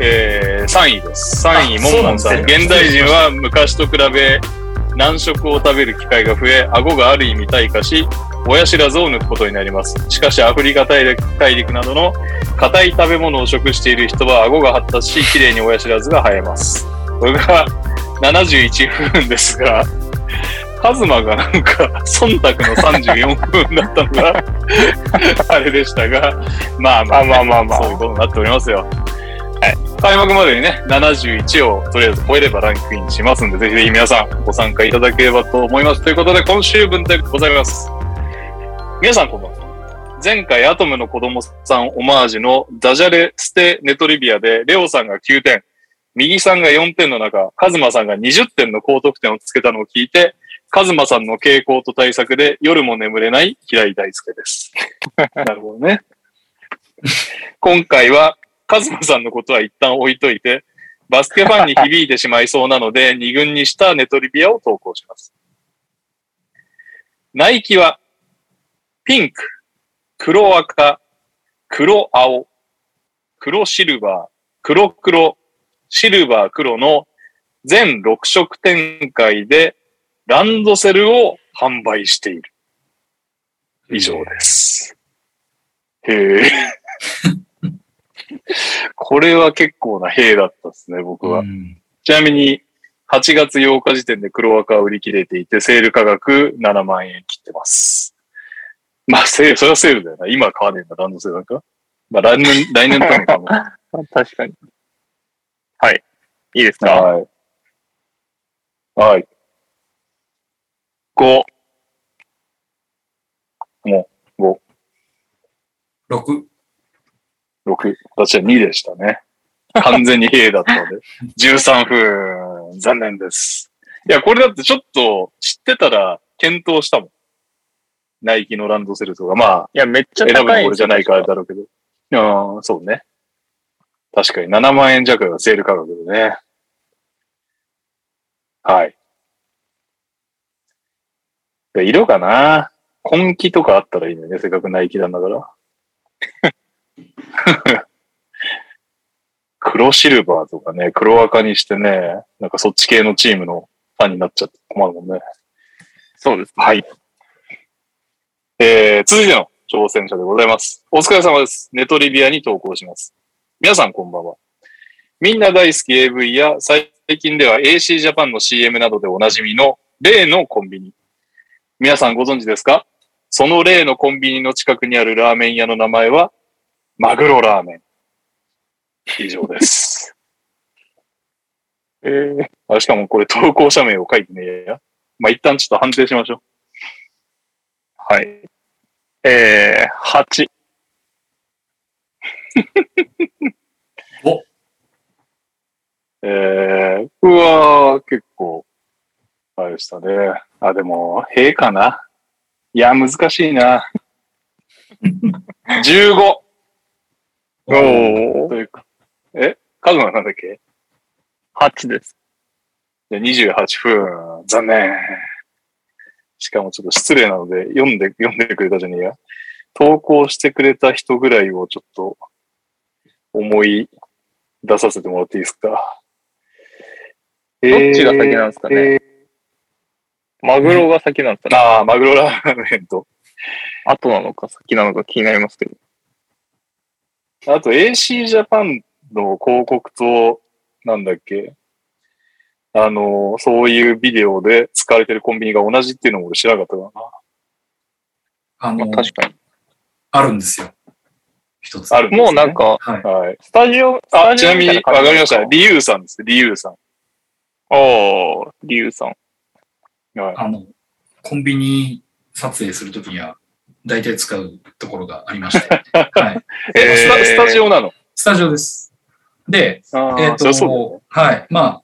えー、3位です。3位、あもんもんさん。現代人は昔と比べ、難食を食べる機会が増え、顎がある意味退化し、親知らずを抜くことになります。しかし、アフリカ大陸大陸などの硬い食べ物を食している人は顎が発達し、綺麗に親知らずが生えます。これが71分ですが、カズマがなんか、忖度の34分だったのが、(laughs) あれでしたが、まあまあ、まあまあまあそういうことになっておりますよ。はい。開幕までにね、71をとりあえず超えればランクインしますんで、ぜひぜひ皆さんご参加いただければと思います。ということで、今週分でございます。皆さんこんばんは。前回アトムの子供さんオマージュのダジャレステネトリビアで、レオさんが9点、右さんが4点の中、カズマさんが20点の高得点をつけたのを聞いて、カズマさんの傾向と対策で夜も眠れない平井大輔です。(laughs) なるほどね。今回はカズマさんのことは一旦置いといて、バスケファンに響いてしまいそうなので、(laughs) 二軍にしたネトリビアを投稿します。ナイキは、ピンク、黒赤、黒青、黒シルバー、黒黒、シルバー黒の全6色展開でランドセルを販売している。以上です。へえ。これは結構な兵だったですね、僕は。うんちなみに、8月8日時点で黒赤は売り切れていて、セール価格7万円切ってます。まあ、セール、それはセールだよな。今買わねえんだ、ランドセルなんか。まあ、来年、来年とのかも。(laughs) 確かに。はい。いいですか？はい。はい。5。6。6。私は2でしたね。完全に兵だったので。(laughs) 13分。残念です。いや、これだってちょっと知ってたら検討したもん。ナイキのランドセルとか。まあ、いや、めっちゃ選ぶの高いんですよ俺じゃないからだろうけど。ああ、そうね。確かに7万円弱がセール価格でね。はい。で色かな？根気とかあったらいいのよね。せっかくナイキなんだから。(laughs) 黒シルバーとかね、黒赤にしてね、なんかそっち系のチームのファンになっちゃって困るもんね。そうです。はい。えー、続いての挑戦者でございます。お疲れ様です。ネトリビアに投稿します。皆さんこんばんは。みんな大好き AV や最近では AC ジャパンの CM などでおなじみの例のコンビニ。皆さんご存知ですか？その例のコンビニの近くにあるラーメン屋の名前は、マグロラーメン。以上です。(laughs) えー、あしかもこれ投稿者名を書いてねや。まあ、一旦ちょっと判定しましょう。はい。えー、8。えー、うわー、結構、あれでしたね。あ、でも、へかな？いや、難しいな。(laughs) 15! おー、というか、え？カズマなんだっけ？8です。じゃあ28分。残念。しかもちょっと失礼なので、読んで、読んでくれたじゃねえや。投稿してくれた人ぐらいをちょっと、思い出させてもらっていいですか？どどっちが先なんですかね？マグロが先なんですかね？ああ、マグロラーメンと。後なのか先なのか気になりますけど。あと AC ジャパンの広告と、なんだっけ、あの、そういうビデオで使われてるコンビニが同じっていうのも俺知らなかったかあの、まあ、確かに。あるんですよ。一つ。あるもうなんか、はい。な。はい。スタジオ、スあ、ちなみに、わかりました。リユーさんです。リユーさん。おー、リュウさん。はい。あの、コンビニ撮影するときには、大体使うところがありまして。(laughs) はい。え、スタスタジオなの？スタジオです。で、あえっ、そりゃそうはい。まあ、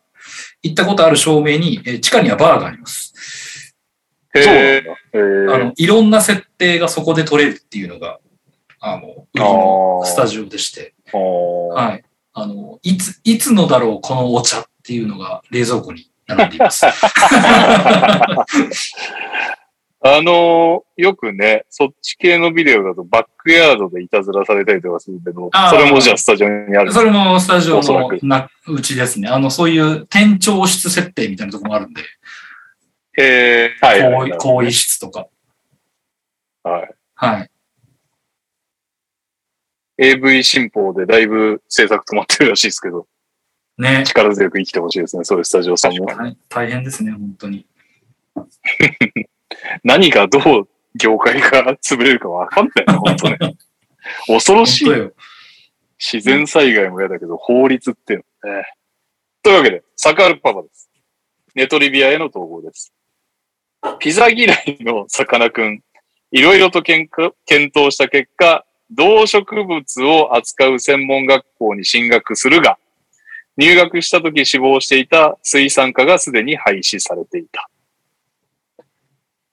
行ったことある照明に、えー地下にはバーがあります。そうあの、いろんな設定がそこで撮れるっていうのが、あの、売りのスタジオでして、はい。あの、いつ、いつのだろう、このお茶っていうのが冷蔵庫に並んでいます。(laughs) あのーよくね、そっち系のビデオだとバックヤードでいたずらされたりとかするけど、それもじゃあスタジオにある。それもスタジオのなうちですね。あの、そういう店長室設定みたいなところもあるんで、えー、はい更衣室とか。はい。はい。AV 新報でだいぶ制作止まってるらしいですけど、ね。力強く生きてほしいですね、そういうスタジオさんも。はい大変ですね、本当に。(laughs) 何がどう業界が潰れるかわかんないな、本当ね。(laughs) 恐ろしい。自然災害も嫌だけど、法律っていうのね。というわけで、サカールパパです。ネトリビアへの投稿です。ピザ嫌いのさかなクン、いろいろと検討した結果、動植物を扱う専門学校に進学するが、入学した時死亡していた水産科がすでに廃止されていた。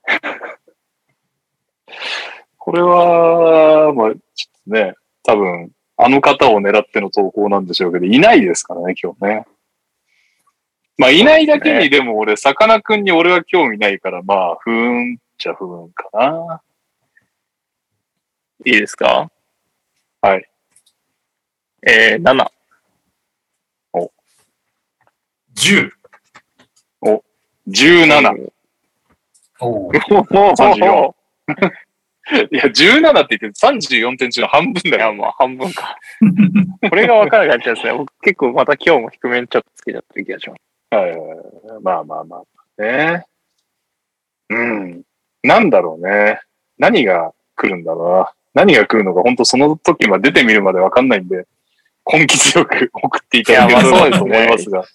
(laughs) これは、まあ、ちょっとね、多分、あの方を狙っての投稿なんでしょうけど、いないですからね、今日ね。まあ、いないだけに、でも俺、さかなクンに俺は興味ないから、まあ、不運っちゃ不運かな。いいですか？はい。えー、7。10。17。おー34いや、17って言って34点中の半分だいや、よ。まあ半分か。(laughs) これが分からなかったですね。僕結構また今日も低めにちょっとつけちゃってる気がします。はいはいはい。まあまあまあ。ね。うん。なんだろうね。何が来るんだろうな。何が来るのか、本当その時まで出てみるまでわかんないんで、根気強く送っていただければと思いますが、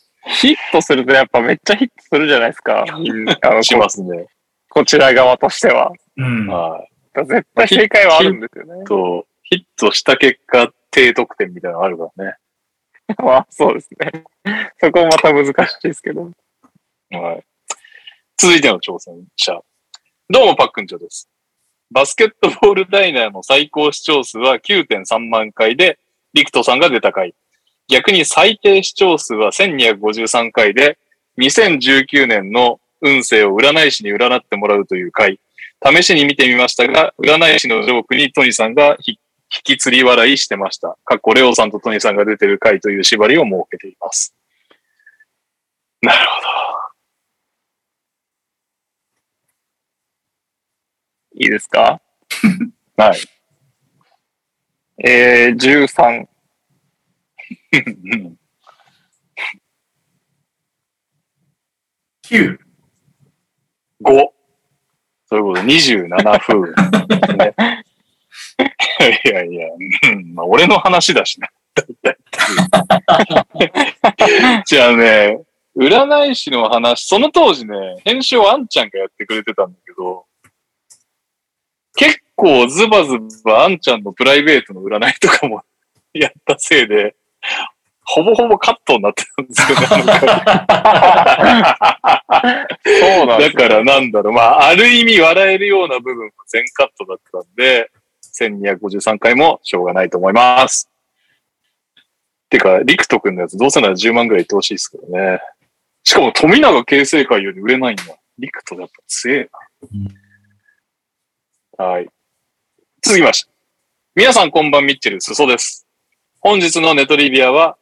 ヒットするとやっぱめっちゃヒットするじゃないですか。あのしますね。こちら側としては。うん。はい。絶対正解はあるんですよね。と、ヒットした結果、低得点みたいなのがあるからね。(laughs) まあそうですね。そこもまた難しいですけど。はい。続いての挑戦者。どうも、パックンチョです。バスケットボールダイナーの最高視聴数は9.3万回で、リクトさんが出た回。逆に最低視聴数は1253回で、2019年の運勢を占い師に占ってもらうという回。試しに見てみましたが、占い師のジョークにトニさんが引き釣り笑いしてました。かっこレオさんとトニさんが出てる回という縛りを設けています。なるほど。いいですか？(laughs) はい。えー、13。うん9。5。そういうこと、27分。いやいや、うんまあ、俺の話だしな。じゃあね、占い師の話、その当時ね、編集をあんちゃんがやってくれてたんだけど、結構ズバズバあんちゃんのプライベートの占いとかも (laughs) やったせいで、ほぼほぼカットになってたんですよね。(laughs) そうなんですだからなんだろう、まあ、ある意味笑えるような部分は全カットだったんで、1253回もしょうがないと思います。てか、リクト君のやつどうせなら10万ぐらいいってほしいですけどね。しかも富永形成会より売れないんだ。リクトやっぱ強えな。はい。続きまして。皆さんこんばんミッチェル、すそです。本日のネトリビアは、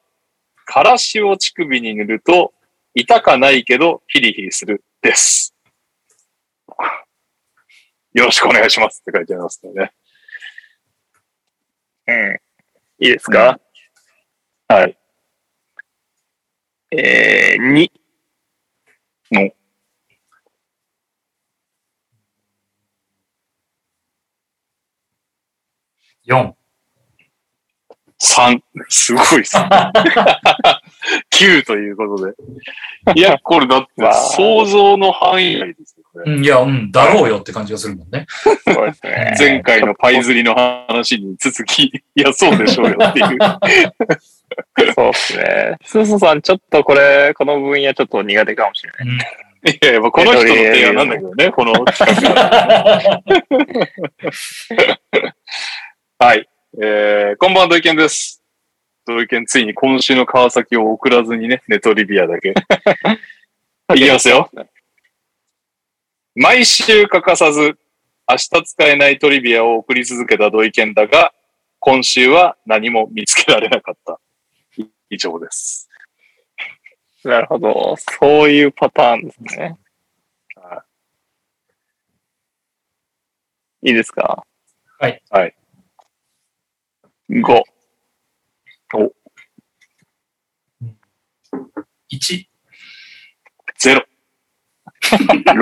からしを乳首に塗ると、痛かないけど、ヒリヒリする、です。よろしくお願いしますって書いてありますね。うん。いいですか、はい。えー、2。の。4。3。すごいっすね。(laughs) 9ということで。いや、これだって想像の範囲内ですよ、これうん、いや、うん、だろうよって感じがするもんね。そうですね。前回のパイ釣りの話に続き、いや、そうでしょうよっていう。そうですね。スーソさん、ちょっとこれ、この分野ちょっっと苦手かもしれない。うんいやいや、まあこの人の提案なんだけどね、この企画 (laughs) は。はい。えー、こんばんは、土井健です。土井健、ついに今週の川崎を送らずにね、ネトリビアだけ。(laughs) いきますよ。毎週欠かさず、明日使えないトリビアを送り続けた土井健だが、今週は何も見つけられなかった。い以上です。なるほど。そういうパターンですね。いいですか？はい。はい。5。1。ゼロ。6。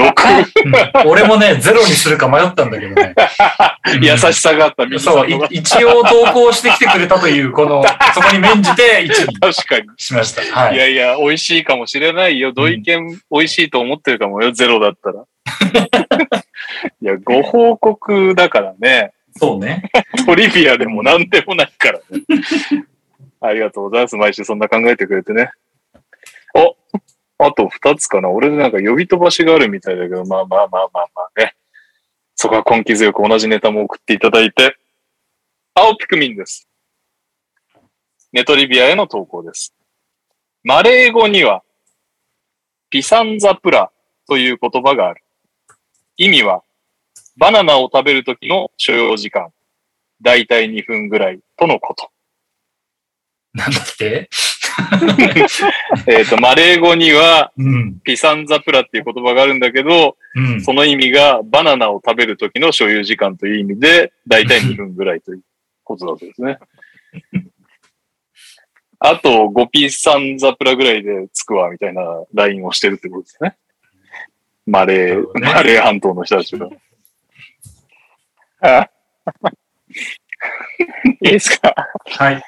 うん俺もね、ゼロにするか迷ったんだけどね。優しさがあった、そう。一応投稿してきてくれたという、この、そこに免じて1に確かに。しました。はいい。やいや、美味しいかもしれないよ。土井健美味しいと思ってるかもよ、ゼロだったら。(laughs) いや、ご報告だからね。そうね。(laughs) トリビアでも何でもないからね。(laughs) ありがとうございます。毎週そんな考えてくれてね。おあと二つかな。俺でなんか呼び飛ばしがあるみたいだけど、まあまあまあまあまあね。そこは根気強く同じネタも送っていただいて。青ピクミンです。ネトリビアへの投稿です。マレー語には、ピサンザプラという言葉がある。意味は、バナナを食べるときの所要時間。だいたい2分ぐらいとのこと。なんだって？(laughs) えっ、と、マレー語には、うん。ピサンザプラっていう言葉があるんだけど、うん。その意味がバナナを食べるときの所有時間という意味で、だいたい2分ぐらいということだそうですね。(laughs) あと、5ピーサンザプラぐらいでつくわ、みたいなラインをしてるってことですね。マレー、ねマレー半島の人たちが。あ (laughs) いいですか？はい。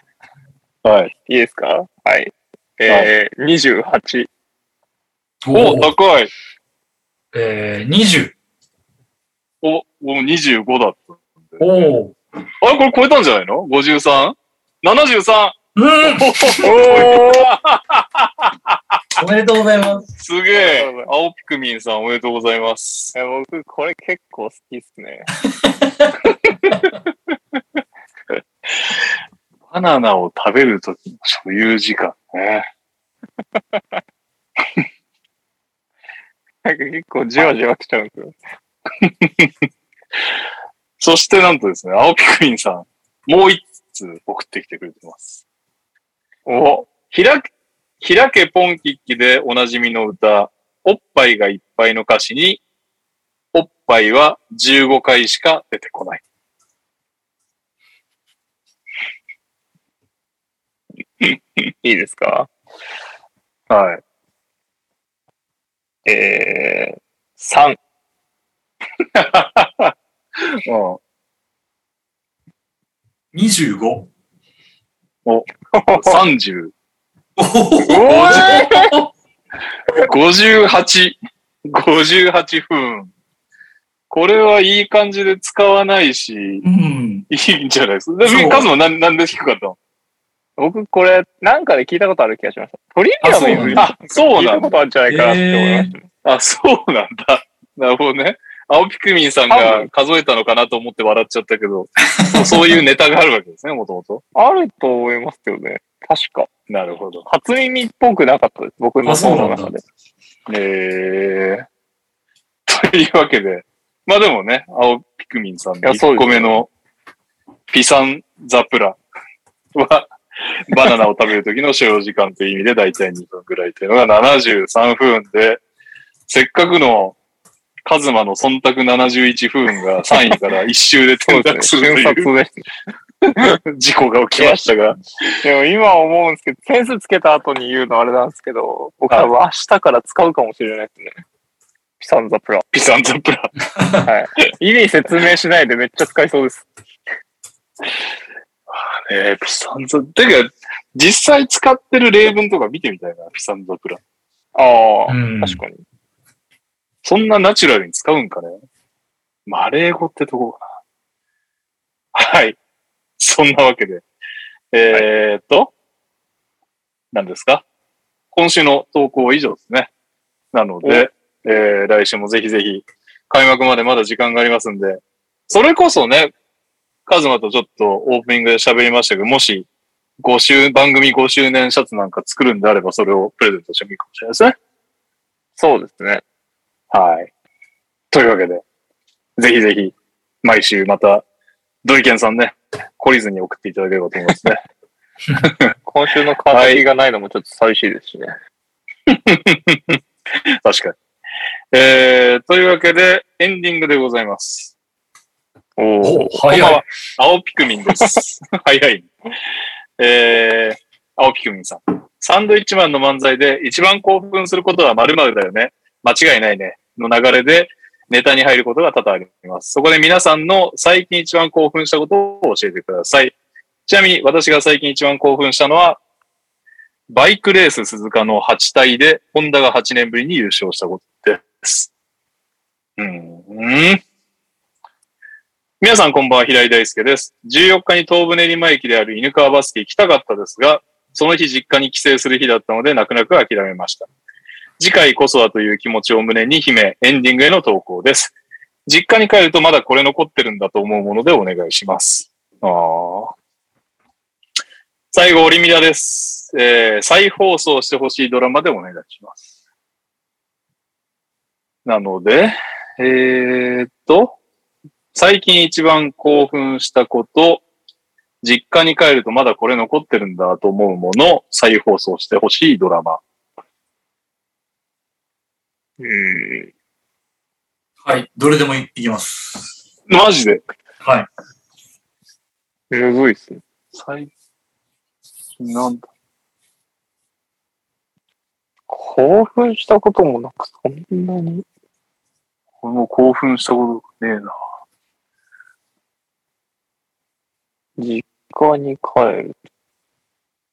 はい。いいですか？はい。えー、28。お、お高い。えー、20。お、もう25だった。おお。あれこれ超えたんじゃないの ?53?73! うんおー (laughs) おめでとうございます。すげえ青ピクミンさんおめでとうございます。え僕、これ結構好きっすね。(laughs) バナナを食べるときの所有時間ね。(laughs) なんか結構じわじわ来ちゃうんですよ。そしてなんとですね、青ピクミンさん、もう一つ送ってきてくれてます。おひら、ひらけポンキッキでおなじみの歌、おっぱいがいっぱいの歌詞に、おっぱいは15回しか出てこない。いいですか？はい。えー、3。(laughs) うん25。30、(laughs) おお58、58分。これはいい感じで使わないし、うん。いいんじゃないですか。カズマなんなんで低かったの僕、これ、なんかで聞いたことある気がしました。トリビアの意味あそうなんだ聞いたことあるんじゃないかなって思いましたね。あ、そうなんだ。なるほどね。青ピクミンさんが数えたのかなと思って笑っちゃったけど、そういうネタがあるわけですね、もともと。あると思いますけどね。確か。なるほど。初耳っぽくなかったです。僕のあそうなんだ脳の中で。えー。(laughs) というわけで、まあでもね、青ピクミンさんの1いやそうですよ個目のピサンザプラは、(laughs) バナナを食べる時の所要時間という意味で大体2分ぐらいというのが73分で、せっかくのカズマの忖度71分が3位から1周でそう転でするという。(laughs) 事故が起きましたが、でも今思うんですけど、点数つけた後に言うのあれなんですけど、僕多分明日から使うかもしれないですね。ピサンザプラ。ピサンザプラ。(laughs) はい。意味説明しないでめっちゃ使いそうです。えー、ピサンザ、てか、実際使ってる例文とか見てみたいな、ピサンザプラン。ああ、うん確かに。そんなナチュラルに使うんかね。マレー語ってとこかな。はい。(laughs) そんなわけで。えーっと、何ですか？今週の投稿は以上ですね。なので、えー来週もぜひぜひ、開幕までまだ時間がありますんで、それこそね、カズマとちょっとオープニングで喋りましたけど、もし、5周、番組5周年シャツなんか作るんであれば、それをプレゼントしてもいいかもしれないですね。そうですね。はい。というわけで、ぜひぜひ、毎週また、ドリケンさんね、懲りずに送っていただければと思いますね。(laughs) 今週のカーナビがないのもちょっと寂しいですしね。(laughs) 確かに。えー、というわけで、エンディングでございます。おおお。早い。青ピクミンです。(laughs) 早い。えー、青ピクミンさん。サンドイッチマンの漫才で一番興奮することは〇〇だよね。間違いないね。の流れでネタに入ることが多々あります。そこで皆さんの最近一番興奮したことを教えてください。ちなみに私が最近一番興奮したのは、バイクレース鈴鹿の8体で、ホンダが8年ぶりに優勝したことです。うん。皆さんこんばんは、平井大輔です。14日に東武練馬駅である犬川バスケ行きたかったですが、その日実家に帰省する日だったので、泣く泣く諦めました。次回こそはという気持ちを胸に秘め、エンディングへの投稿です。実家に帰るとまだこれ残ってるんだと思うものでお願いします。あ最後、オリミラです。えー再放送してほしいドラマでお願いします。なので、えーっと、最近一番興奮したこと、実家に帰るとまだこれ残ってるんだと思うもの、再放送してほしいドラマ。うん。はい。どれでもいいきます。マジで？はい。むずいっすね。最近なんだ？興奮したこともなく、そんなに。これもう興奮したことねえな。実家に帰る。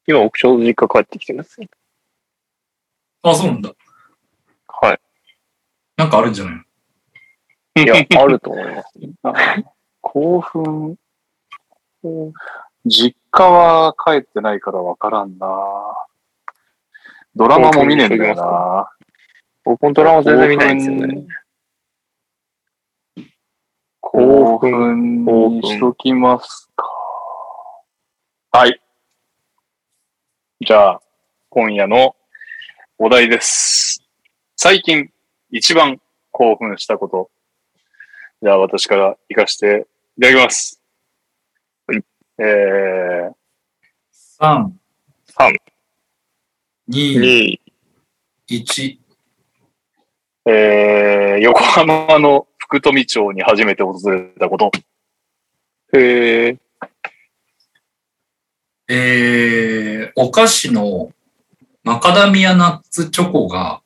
今、僕ちょうど実家帰ってきてますね。あ、そうなんだ。はなんかあるんじゃないの？い。いや、あると思います。興奮。実家は帰ってないからわからんな。ドラマも見ねえんだよな。僕もドラマ全然見ないんですよね。興奮にしときますか。はい。じゃあ、今夜のお題です。最近一番興奮したこと。じゃあ私から行かせていただきます。はい。えー、?3、三2、2、1。えー、横浜の福富町に初めて訪れたこと。へえ、えー、お菓子のマカダミアナッツチョコが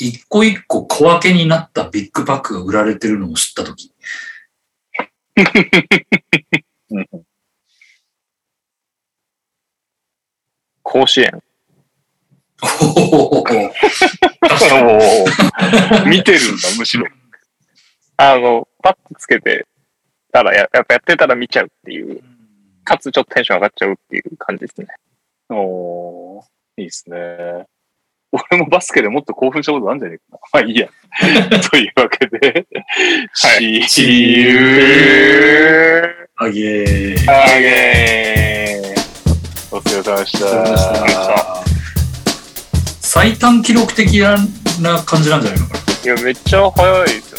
一個一個小分けになったビッグパックが売られてるのを知ったとき。(laughs) 甲子園。お (laughs) 見てるんだ、むしろ。あの、パッとつけてたらや、やっぱやってたら見ちゃうっていう、かつちょっとテンション上がっちゃうっていう感じですね。おーいいですね。俺もバスケでもっと興奮したことあるんじゃねえかな。(laughs) まあいいや。(laughs) というわけで、はいシーユーあげー。アゲーお疲れ様でした。最短記録的な感じなんじゃないの？かな。いや、めっちゃ早いですよ